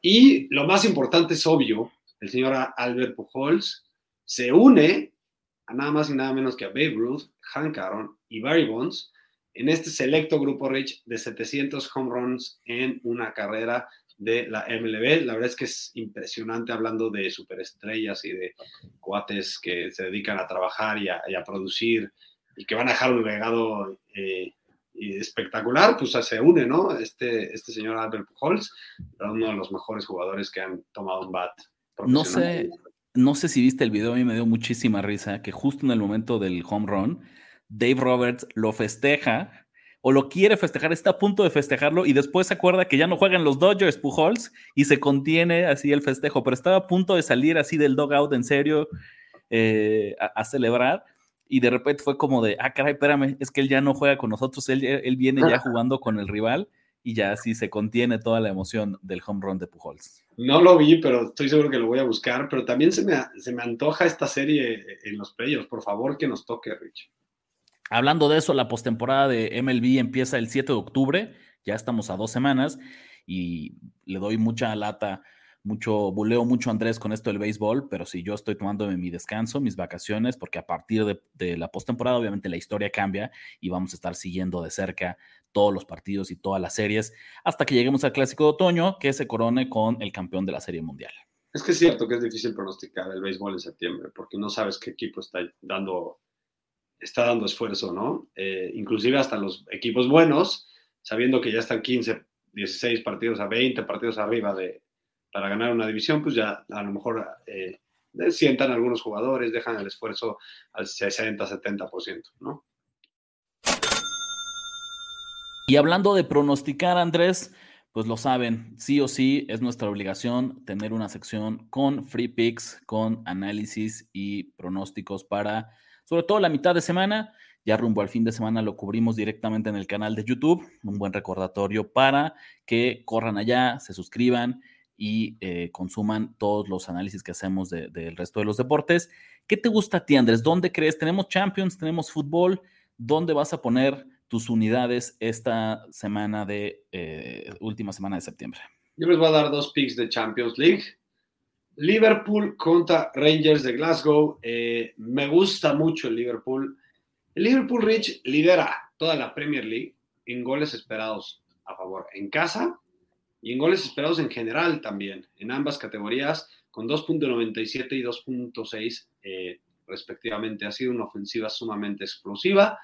Y lo más importante es obvio, el señor Albert Pujols se une a nada más y nada menos que a Babe Ruth, Hank Aaron y Barry Bonds en este selecto grupo Rich de 700 home runs en una carrera de la MLB. La verdad es que es impresionante hablando de superestrellas y de cuates que se dedican a trabajar y a, producir y que van a dejar un legado eh, espectacular, pues se une, ¿no? Este, este señor Albert Pujols, uno de los mejores jugadores que han tomado un bat. No sé, no sé si viste el video, a mí me dio muchísima risa que justo en el momento del home run, Dave Roberts lo festeja o lo quiere festejar, está a punto de festejarlo y después se acuerda que ya no juegan los Dodgers Pujols y se contiene así el festejo, pero estaba a punto de salir así del dogout en serio eh, a, celebrar y de repente fue como de, ah, caray, espérame, es que él ya no juega con nosotros, él, él viene ya [laughs] jugando con el rival y ya así se contiene toda la emoción del home run de Pujols. No lo vi, pero estoy seguro que lo voy a buscar, pero también se me, se me antoja esta serie en los playoffs, por favor que nos toque, Rich. Hablando de eso, la postemporada de MLB empieza el 7 de octubre, ya estamos a dos semanas y le doy mucha lata, mucho, buleo mucho Andrés con esto del béisbol, pero sí, yo estoy tomando mi descanso, mis vacaciones, porque a partir de, de la postemporada obviamente la historia cambia y vamos a estar siguiendo de cerca todos los partidos y todas las series hasta que lleguemos al clásico de otoño que se corone con el campeón de la serie mundial. Es que es cierto que es difícil pronosticar el béisbol en septiembre porque no sabes qué equipo está dando está dando esfuerzo, ¿no? Eh, inclusive hasta los equipos buenos, sabiendo que ya están 15, 16 partidos a 20 partidos arriba de para ganar una división, pues ya a lo mejor eh, sientan algunos jugadores, dejan el esfuerzo al 60-70%, ¿no? Y hablando de pronosticar, Andrés, pues lo saben, sí o sí es nuestra obligación tener una sección con free picks, con análisis y pronósticos para, sobre todo la mitad de semana. Ya rumbo al fin de semana lo cubrimos directamente en el canal de YouTube. Un buen recordatorio para que corran allá, se suscriban y eh, consuman todos los análisis que hacemos del resto de los deportes. ¿Qué te gusta a ti, Andrés? ¿Dónde crees? Tenemos Champions, tenemos fútbol. ¿Dónde vas a poner tus unidades esta semana de eh, última semana de septiembre? Yo les voy a dar dos picks de Champions League. Liverpool contra Rangers de Glasgow. Eh, me gusta mucho el Liverpool. El Liverpool Rich lidera toda la Premier League en goles esperados a favor en casa y en goles esperados en general también, en ambas categorías, con 2.97 y 2.6 eh, respectivamente. Ha sido una ofensiva sumamente explosiva.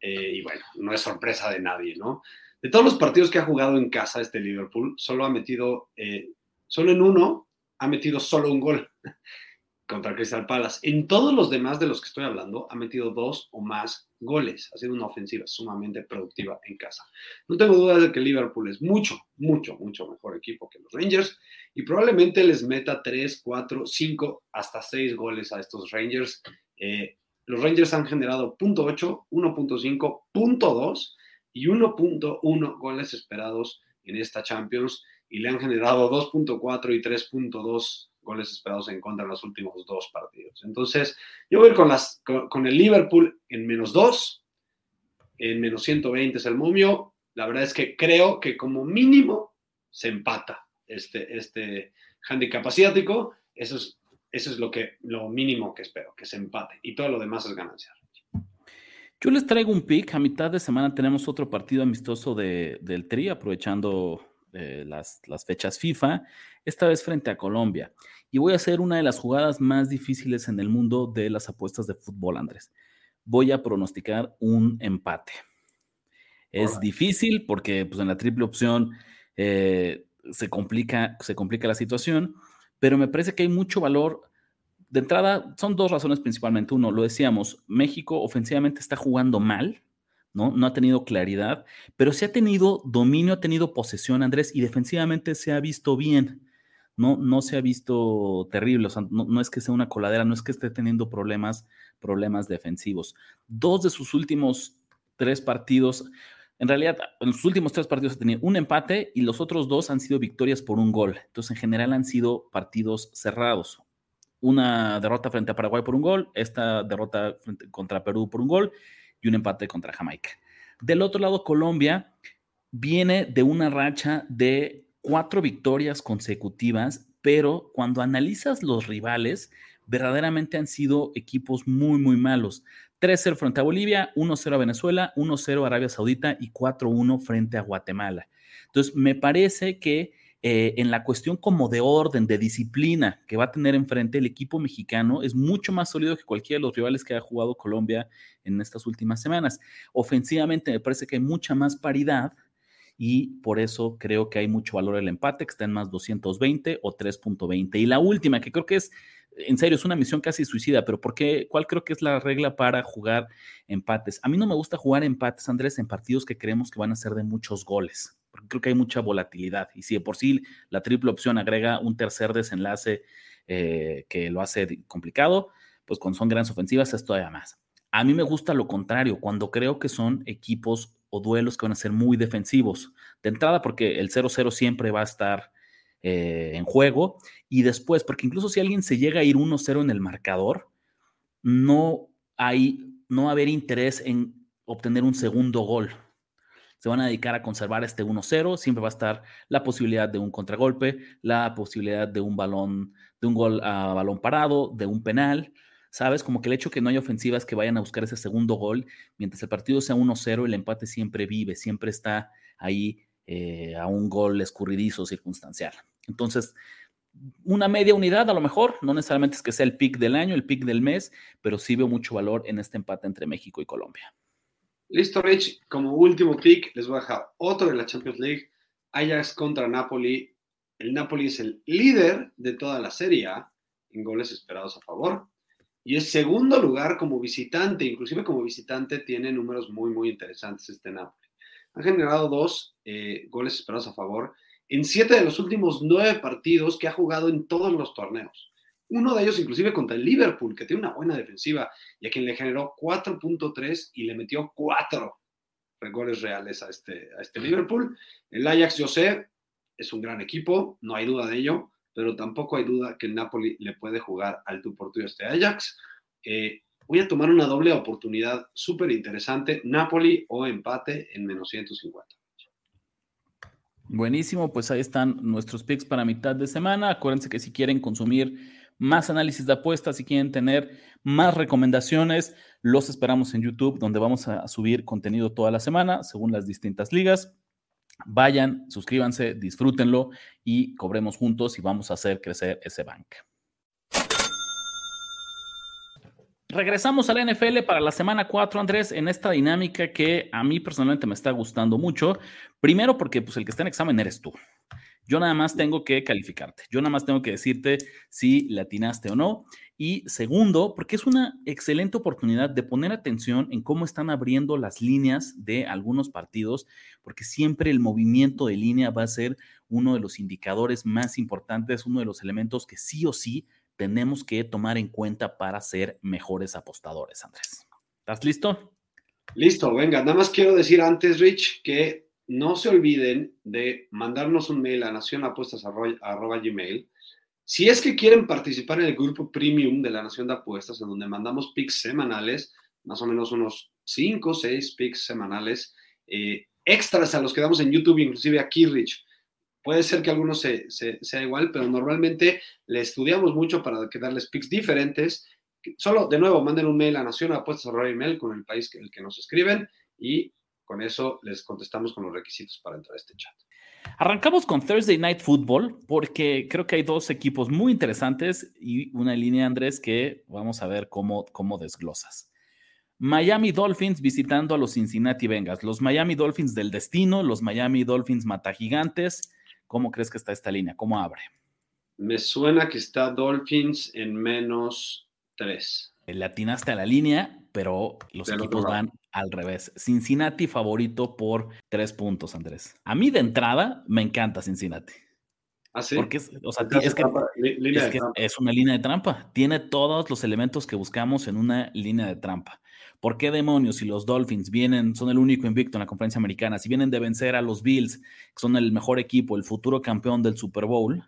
Eh, y bueno, no es sorpresa de nadie, ¿no? De todos los partidos que ha jugado en casa este Liverpool, solo ha metido, eh, solo en uno ha metido solo un gol [laughs] contra Crystal Palace. En todos los demás de los que estoy hablando, ha metido dos o más goles. Ha sido una ofensiva sumamente productiva en casa. No tengo dudas de que Liverpool es mucho, mucho, mucho mejor equipo que los Rangers y probablemente les meta tres, cuatro, cinco, hasta seis goles a estos Rangers. Eh, los Rangers han generado .8, 1.5, .2 y 1.1 goles esperados en esta Champions y le han generado 2.4 y 3.2 goles esperados en contra en los últimos dos partidos. Entonces, yo voy a ir con, las, con, el Liverpool en menos 2, en menos 120 es el momio. La verdad es que creo que como mínimo se empata este, este handicap asiático. Eso es eso es lo, que, lo mínimo que espero, que se empate. Y todo lo demás es ganancia. Yo les traigo un pick. A mitad de semana tenemos otro partido amistoso de, del Tri, aprovechando eh, las, las, fechas FIFA, esta vez frente a Colombia. Y voy a hacer una de las jugadas más difíciles en el mundo de las apuestas de fútbol, Andrés. Voy a pronosticar un empate. Es difícil porque pues, en la triple opción eh, se, complica, se complica la situación pero me parece que hay mucho valor. De entrada, son dos razones principalmente. Uno, lo decíamos, México ofensivamente está jugando mal, ¿no? No ha tenido claridad, pero sí ha tenido dominio, ha tenido posesión, Andrés, y defensivamente se ha visto bien. No, no se ha visto terrible, o sea, no, es que sea una coladera, no es que esté teniendo problemas, problemas defensivos. Dos de sus últimos tres partidos en realidad, en los últimos tres partidos ha tenido un empate y los otros dos han sido victorias por un gol. Entonces, en general han sido partidos cerrados. Una derrota frente a Paraguay por un gol, esta derrota contra Perú por un gol y un empate contra Jamaica. Del otro lado, Colombia viene de una racha de cuatro victorias consecutivas, pero cuando analizas los rivales, verdaderamente han sido equipos muy, muy malos. 3-0 frente a Bolivia, 1-0 a Venezuela, 1-0 a Arabia Saudita y 4-1 frente a Guatemala. Entonces, me parece que eh, en la cuestión como de orden, de disciplina que va a tener enfrente el equipo mexicano es mucho más sólido que cualquiera de los rivales que ha jugado Colombia en estas últimas semanas. Ofensivamente me parece que hay mucha más paridad y por eso creo que hay mucho valor el empate, que está en más 220 o 3.20. Y la última, que creo que es en serio, es una misión casi suicida, pero ¿por qué? ¿Cuál creo que es la regla para jugar empates? A mí no me gusta jugar empates, Andrés, en partidos que creemos que van a ser de muchos goles, porque creo que hay mucha volatilidad. Y si de por sí la triple opción agrega un tercer desenlace eh, que lo hace complicado, pues cuando son grandes ofensivas es todavía más. A mí me gusta lo contrario, cuando creo que son equipos o duelos que van a ser muy defensivos. De entrada, porque el 0-0 siempre va a estar eh, en juego. Y después, porque incluso si alguien se llega a ir 1-0 en el marcador, no hay, no va a haber interés en obtener un segundo gol. Se van a dedicar a conservar este 1-0. Siempre va a estar la posibilidad de un contragolpe, la posibilidad de un balón, de un gol a balón parado, de un penal. ¿Sabes? Como que el hecho que no hay ofensivas que vayan a buscar ese segundo gol, mientras el partido sea 1-0, el empate siempre vive, siempre está ahí eh, a un gol escurridizo circunstancial. Entonces, una media unidad a lo mejor, no necesariamente es que sea el pick del año, el pick del mes, pero sí veo mucho valor en este empate entre México y Colombia. Listo, Rich. Como último pick, les voy a dejar otro de la Champions League. Ajax contra Napoli. el Napoli es el líder de toda la Serie en goles esperados a favor y es segundo lugar como visitante, inclusive como visitante tiene números muy, muy interesantes este Napoli. Han generado dos eh, goles esperados a favor en siete de los últimos nueve partidos que ha jugado en todos los torneos. Uno de ellos inclusive contra el Liverpool, que tiene una buena defensiva y a quien le generó 4.3 y le metió 4 goles reales a este, a este Liverpool. El Ajax, yo sé, es un gran equipo, no hay duda de ello, pero tampoco hay duda que el Napoli le puede jugar al tu por este Ajax. Eh, voy a tomar una doble oportunidad súper interesante, Napoli o empate en menos 150. Buenísimo, pues ahí están nuestros picks para mitad de semana. Acuérdense que si quieren consumir más análisis de apuestas, si quieren tener más recomendaciones, los esperamos en YouTube, donde vamos a subir contenido toda la semana, según las distintas ligas. Vayan, suscríbanse, disfrútenlo y cobremos juntos y vamos a hacer crecer ese bank. Regresamos a la NFL para la semana 4, Andrés, en esta dinámica que a mí personalmente me está gustando mucho. Primero porque pues, el que está en examen eres tú. Yo nada más tengo que calificarte. Yo nada más tengo que decirte si latinaste o no. Y segundo, porque es una excelente oportunidad de poner atención en cómo están abriendo las líneas de algunos partidos, porque siempre el movimiento de línea va a ser uno de los indicadores más importantes, uno de los elementos que sí o sí tenemos que tomar en cuenta para ser mejores apostadores, Andrés. ¿Estás listo? Listo, venga, nada más quiero decir antes, Rich, que no se olviden de mandarnos un mail a nacionapuestas.gmail. Si es que quieren participar en el grupo premium de la Nación de Apuestas, en donde mandamos picks semanales, más o menos unos 5 o 6 picks semanales, eh, extras a los que damos en YouTube, inclusive aquí, Rich. Puede ser que algunos se, sea igual, pero normalmente le estudiamos mucho para darles picks diferentes. Solo, de nuevo, manden un mail a nacionapuestas.gmail con el país que, el que nos escriben y con eso les contestamos con los requisitos para entrar a este chat. Arrancamos con Thursday Night Football porque creo que hay dos equipos muy interesantes y una línea, Andrés, que vamos a ver cómo, cómo desglosas. Miami Dolphins visitando a los Cincinnati Bengals. Los Miami Dolphins del destino, los Miami Dolphins mata gigantes. ¿Cómo crees que está esta línea? ¿Cómo abre? Me suena que está Dolphins en menos 3. Le atinaste a la línea, pero los equipos van al revés. Cincinnati favorito por tres puntos, Andrés. A mí de entrada me encanta Cincinnati. ¿Ah, sí? Porque es, o sea, es, que, es, una línea de trampa. Tiene todos los elementos que buscamos en una línea de trampa. ¿Por qué demonios si los Dolphins vienen, son el único invicto en la conferencia americana, si vienen de vencer a los Bills, que son el mejor equipo, el futuro campeón del Super Bowl,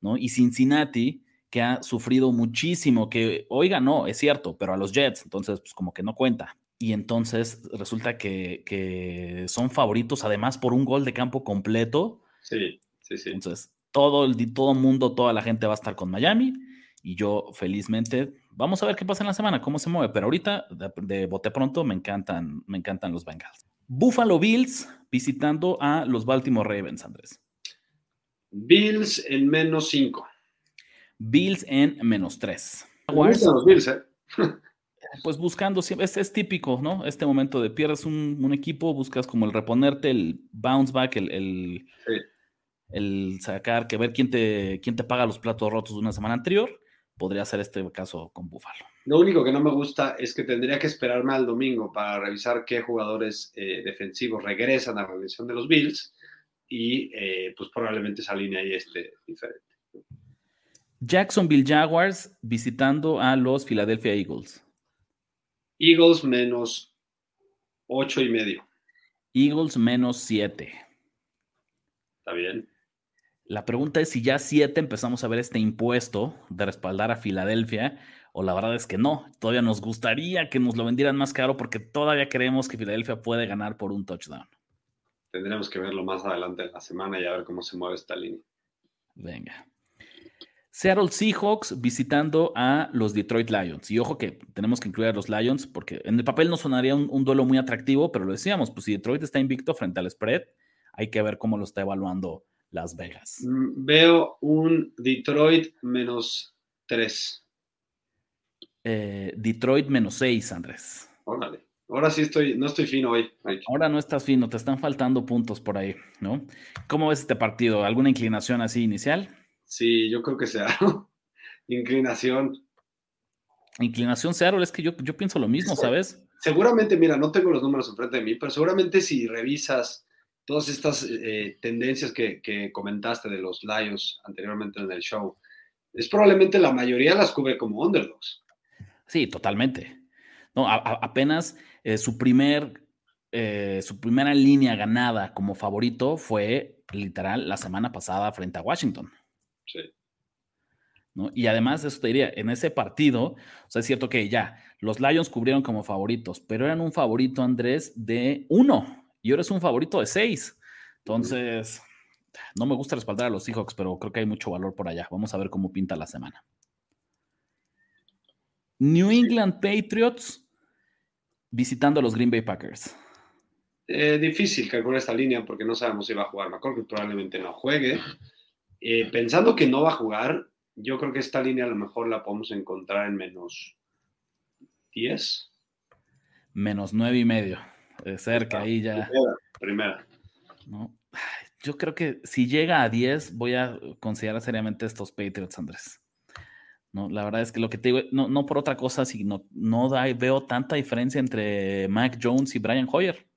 ¿no? Y Cincinnati, que ha sufrido muchísimo, que, oiga, no, es cierto, pero a los Jets, entonces, pues como que no cuenta. Y entonces resulta que, son favoritos, además, por un gol de campo completo. Sí, sí, sí. Entonces, todo el todo mundo, toda la gente va a estar con Miami. Y yo, felizmente, vamos a ver qué pasa en la semana, cómo se mueve. Pero ahorita, de, bote pronto, me encantan, me encantan los Bengals. Buffalo Bills visitando a los Baltimore Ravens, Andrés. Bills en menos 5. Bills en menos 3. los Bills, ¿eh? [laughs] pues buscando siempre, es, es, típico, ¿no? Este momento de pierdes un, equipo, buscas como el reponerte, el bounce back, el, el, sacar, que ver quién te, quién te paga los platos rotos de una semana anterior. Podría ser este caso con Buffalo. Lo único que no me gusta es que tendría que esperarme al domingo para revisar qué jugadores eh, defensivos regresan a la revisión de los Bills y eh, pues probablemente esa línea ahí esté diferente. Jacksonville Jaguars visitando a los Philadelphia Eagles. Eagles menos ocho y medio. Eagles menos siete. Está bien. La pregunta es si ya siete empezamos a ver este impuesto de respaldar a Filadelfia, o la verdad es que no. Todavía nos gustaría que nos lo vendieran más caro porque todavía creemos que Filadelfia puede ganar por un touchdown. Tendremos que verlo más adelante en la semana y a ver cómo se mueve esta línea. Venga. Seattle Seahawks visitando a los Detroit Lions. Y ojo que tenemos que incluir a los Lions porque en el papel no sonaría un, duelo muy atractivo, pero lo decíamos, pues si Detroit está invicto frente al spread, hay que ver cómo lo está evaluando Las Vegas. Mm, veo un Detroit menos 3. Eh, Detroit menos 6, Andrés. Órale. Ahora sí estoy, no estoy fino hoy. Ahora no estás fino, te están faltando puntos por ahí, ¿no? ¿Cómo ves este partido? ¿Alguna inclinación así inicial? Sí, yo creo que sea. [laughs] inclinación. Inclinación Seattle, es que yo, yo pienso lo mismo, ¿sabes? Seguramente, mira, no tengo los números enfrente de mí, pero seguramente si revisas todas estas eh, tendencias que, que, comentaste de los Lions anteriormente en el show, es probablemente la mayoría las cubre como underdogs. Sí, totalmente. No, apenas eh, su primer, eh, su primera línea ganada como favorito fue literal la semana pasada frente a Washington. Sí. ¿no? Y además, eso te diría, en ese partido, o sea, es cierto que ya, los Lions cubrieron como favoritos, pero eran un favorito, Andrés, de uno, y ahora es un favorito de seis. Entonces, no me gusta respaldar a los Seahawks, pero creo que hay mucho valor por allá. Vamos a ver cómo pinta la semana. New England Patriots visitando a los Green Bay Packers. Eh, difícil calcular esta línea porque no sabemos si va a jugar McCormick, probablemente no juegue. Eh, pensando que no va a jugar, yo creo que esta línea a lo mejor la podemos encontrar en menos 10. Menos 9 y medio. cerca, ahí ya. Primera. Yo creo que si llega a 10, voy a considerar seriamente estos Patriots, Andrés. No, la verdad es que lo que te digo, no, no por otra cosa, sino no veo tanta diferencia entre Mac Jones y Brian Hoyer.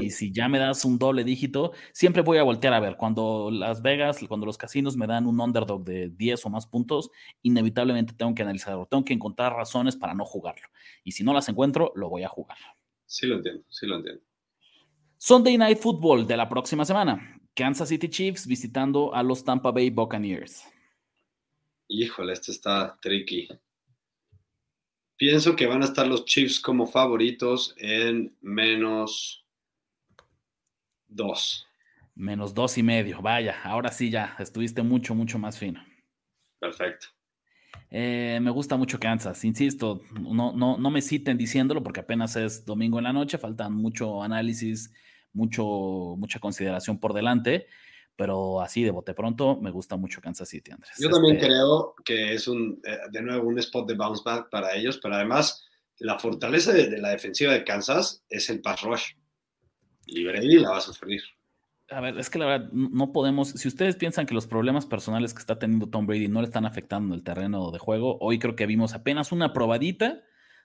Y si ya me das un doble dígito, siempre voy a voltear a ver. Cuando Las Vegas, cuando los casinos me dan un underdog de 10 o más puntos, inevitablemente tengo que analizarlo. Tengo que encontrar razones para no jugarlo. Y si no las encuentro, lo voy a jugar. Sí, lo entiendo, sí lo entiendo. Sunday Night Football de la próxima semana. Kansas City Chiefs visitando a los Tampa Bay Buccaneers. Híjole, este está tricky. Pienso que van a estar los Chiefs como favoritos en menos Dos. Menos dos y medio. Vaya, ahora sí ya estuviste mucho, mucho más fino. Perfecto. Eh, me gusta mucho Kansas, insisto, no, no, no me citen diciéndolo porque apenas es domingo en la noche, faltan mucho análisis, mucho, mucha consideración por delante, pero así de bote pronto me gusta mucho Kansas City, Andrés. Yo también este creo que es un, eh, de nuevo, un spot de bounce back para ellos, pero además la fortaleza de la defensiva de Kansas es el pass rush y Brady la va a sufrir. A ver, es que la verdad, no podemos. Si ustedes piensan que los problemas personales que está teniendo Tom Brady no le están afectando el terreno de juego, hoy creo que vimos apenas una probadita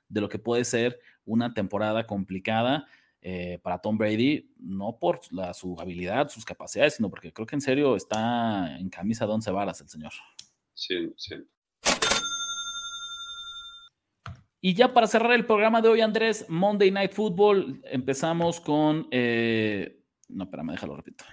de lo que puede ser una temporada complicada eh, para Tom Brady, no por su habilidad, sus capacidades, sino porque creo que en serio está en camisa de once varas el señor. Sí, sí. Y ya para cerrar el programa de hoy, Andrés, Monday Night Football, empezamos con... Eh, no, espérame, déjalo, repito.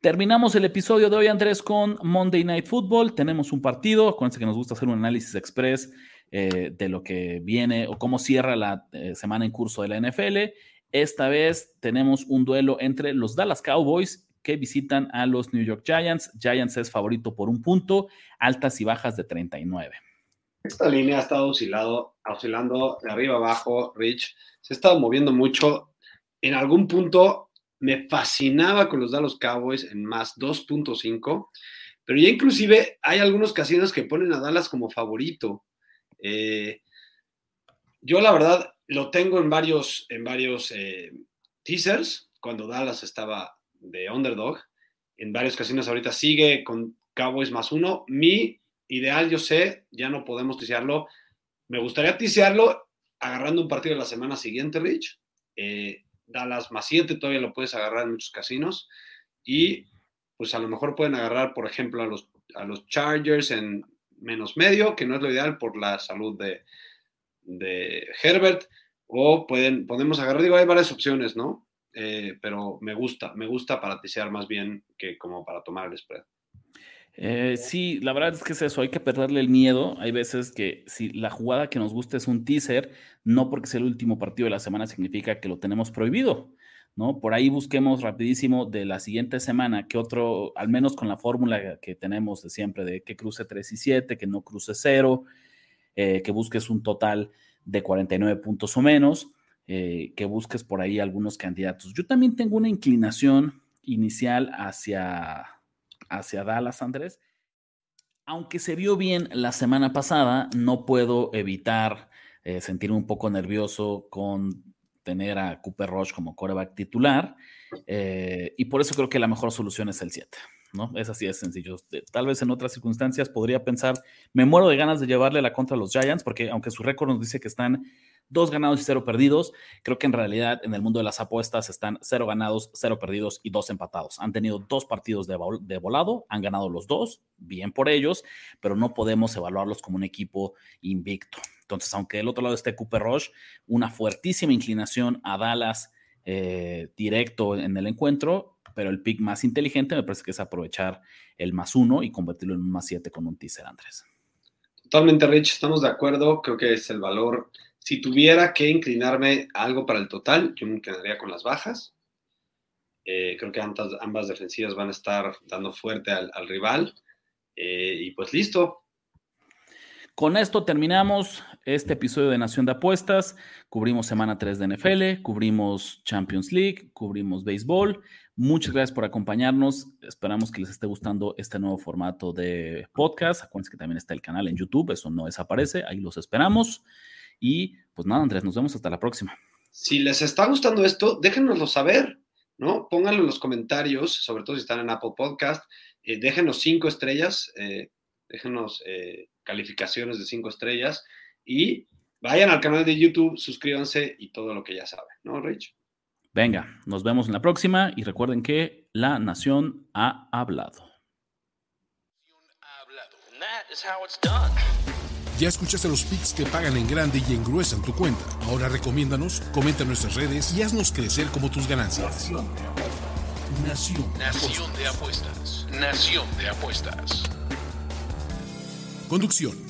Terminamos el episodio de hoy, Andrés, con Monday Night Football. Tenemos un partido. Acuérdense que nos gusta hacer un análisis express eh, de lo que viene o cómo cierra la eh, semana en curso de la NFL. Esta vez tenemos un duelo entre los Dallas Cowboys que visitan a los New York Giants. Giants es favorito por un punto, altas y bajas de 39. Esta línea ha estado oscilado, oscilando de arriba abajo, Rich. Se ha estado moviendo mucho. En algún punto me fascinaba con los Dallas Cowboys en más 2.5, pero ya inclusive hay algunos casinos que ponen a Dallas como favorito. Eh, yo la verdad lo tengo en varios, en varios eh, teasers, cuando Dallas estaba de underdog. En varios casinos ahorita sigue con Cowboys más uno. Mi ideal, yo sé, ya no podemos tisearlo. Me gustaría tisearlo agarrando un partido de la semana siguiente, Rich. Eh, Dallas más 7 todavía lo puedes agarrar en muchos casinos. Y pues a lo mejor pueden agarrar, por ejemplo, a los, a los Chargers en menos medio, que no es lo ideal por la salud de, de Herbert. O pueden, podemos agarrar, digo, hay varias opciones, ¿no? Eh, pero me gusta, me gusta para tisear más bien que como para tomar el spread. Eh, sí, la verdad es que es eso, hay que perderle el miedo. Hay veces que si la jugada que nos gusta es un teaser, no porque sea el último partido de la semana significa que lo tenemos prohibido, ¿no? Por ahí busquemos rapidísimo de la siguiente semana que otro, al menos con la fórmula que tenemos de siempre, de que cruce 3 y 7, que no cruce 0, eh, que busques un total de 49 puntos o menos, eh, que busques por ahí algunos candidatos. Yo también tengo una inclinación inicial hacia hacia Dallas, Andrés. Aunque se vio bien la semana pasada, no puedo evitar eh, sentirme un poco nervioso con tener a Cooper Rush como coreback titular. Eh, y por eso creo que la mejor solución es el 7. ¿No? Es así de sencillo. Tal vez en otras circunstancias podría pensar, me muero de ganas de llevarle la contra a los Giants, porque aunque su récord nos dice que están dos ganados y cero perdidos, creo que en realidad en el mundo de las apuestas están cero ganados, cero perdidos y dos empatados. Han tenido dos partidos de, volado, han ganado los dos, bien por ellos, pero no podemos evaluarlos como un equipo invicto. Entonces, aunque del otro lado esté Cooper Rush, una fuertísima inclinación a Dallas eh, directo en el encuentro, pero el pick más inteligente me parece que es aprovechar el más uno y convertirlo en un más siete con un teaser, Andrés. Totalmente, Rich, estamos de acuerdo. Creo que es el valor. Si tuviera que inclinarme algo para el total, yo me quedaría con las bajas. Eh, creo que ambas, ambas, defensivas van a estar dando fuerte al, al rival. Eh, y pues listo, con esto terminamos este episodio de Nación de Apuestas. Cubrimos semana 3 de NFL, cubrimos Champions League, cubrimos béisbol. Muchas gracias por acompañarnos. Esperamos que les esté gustando este nuevo formato de podcast. Acuérdense que también está el canal en YouTube, eso no desaparece, ahí los esperamos. Y pues nada, Andrés, nos vemos hasta la próxima. Si les está gustando esto, déjenoslo saber, ¿no? Pónganlo en los comentarios, sobre todo si están en Apple Podcast. Eh, déjenos cinco estrellas, eh, déjenos eh, calificaciones de cinco estrellas y vayan al canal de YouTube, suscríbanse y todo lo que ya saben, ¿no, Rich? Venga, nos vemos en la próxima y recuerden que la nación ha hablado. Ya escuchaste los pics que pagan en grande y engruesan tu cuenta. Ahora recomiéndanos, comenta en nuestras redes y haznos crecer como tus ganancias. Nación. Nación de apuestas. Nación de apuestas. Conducción.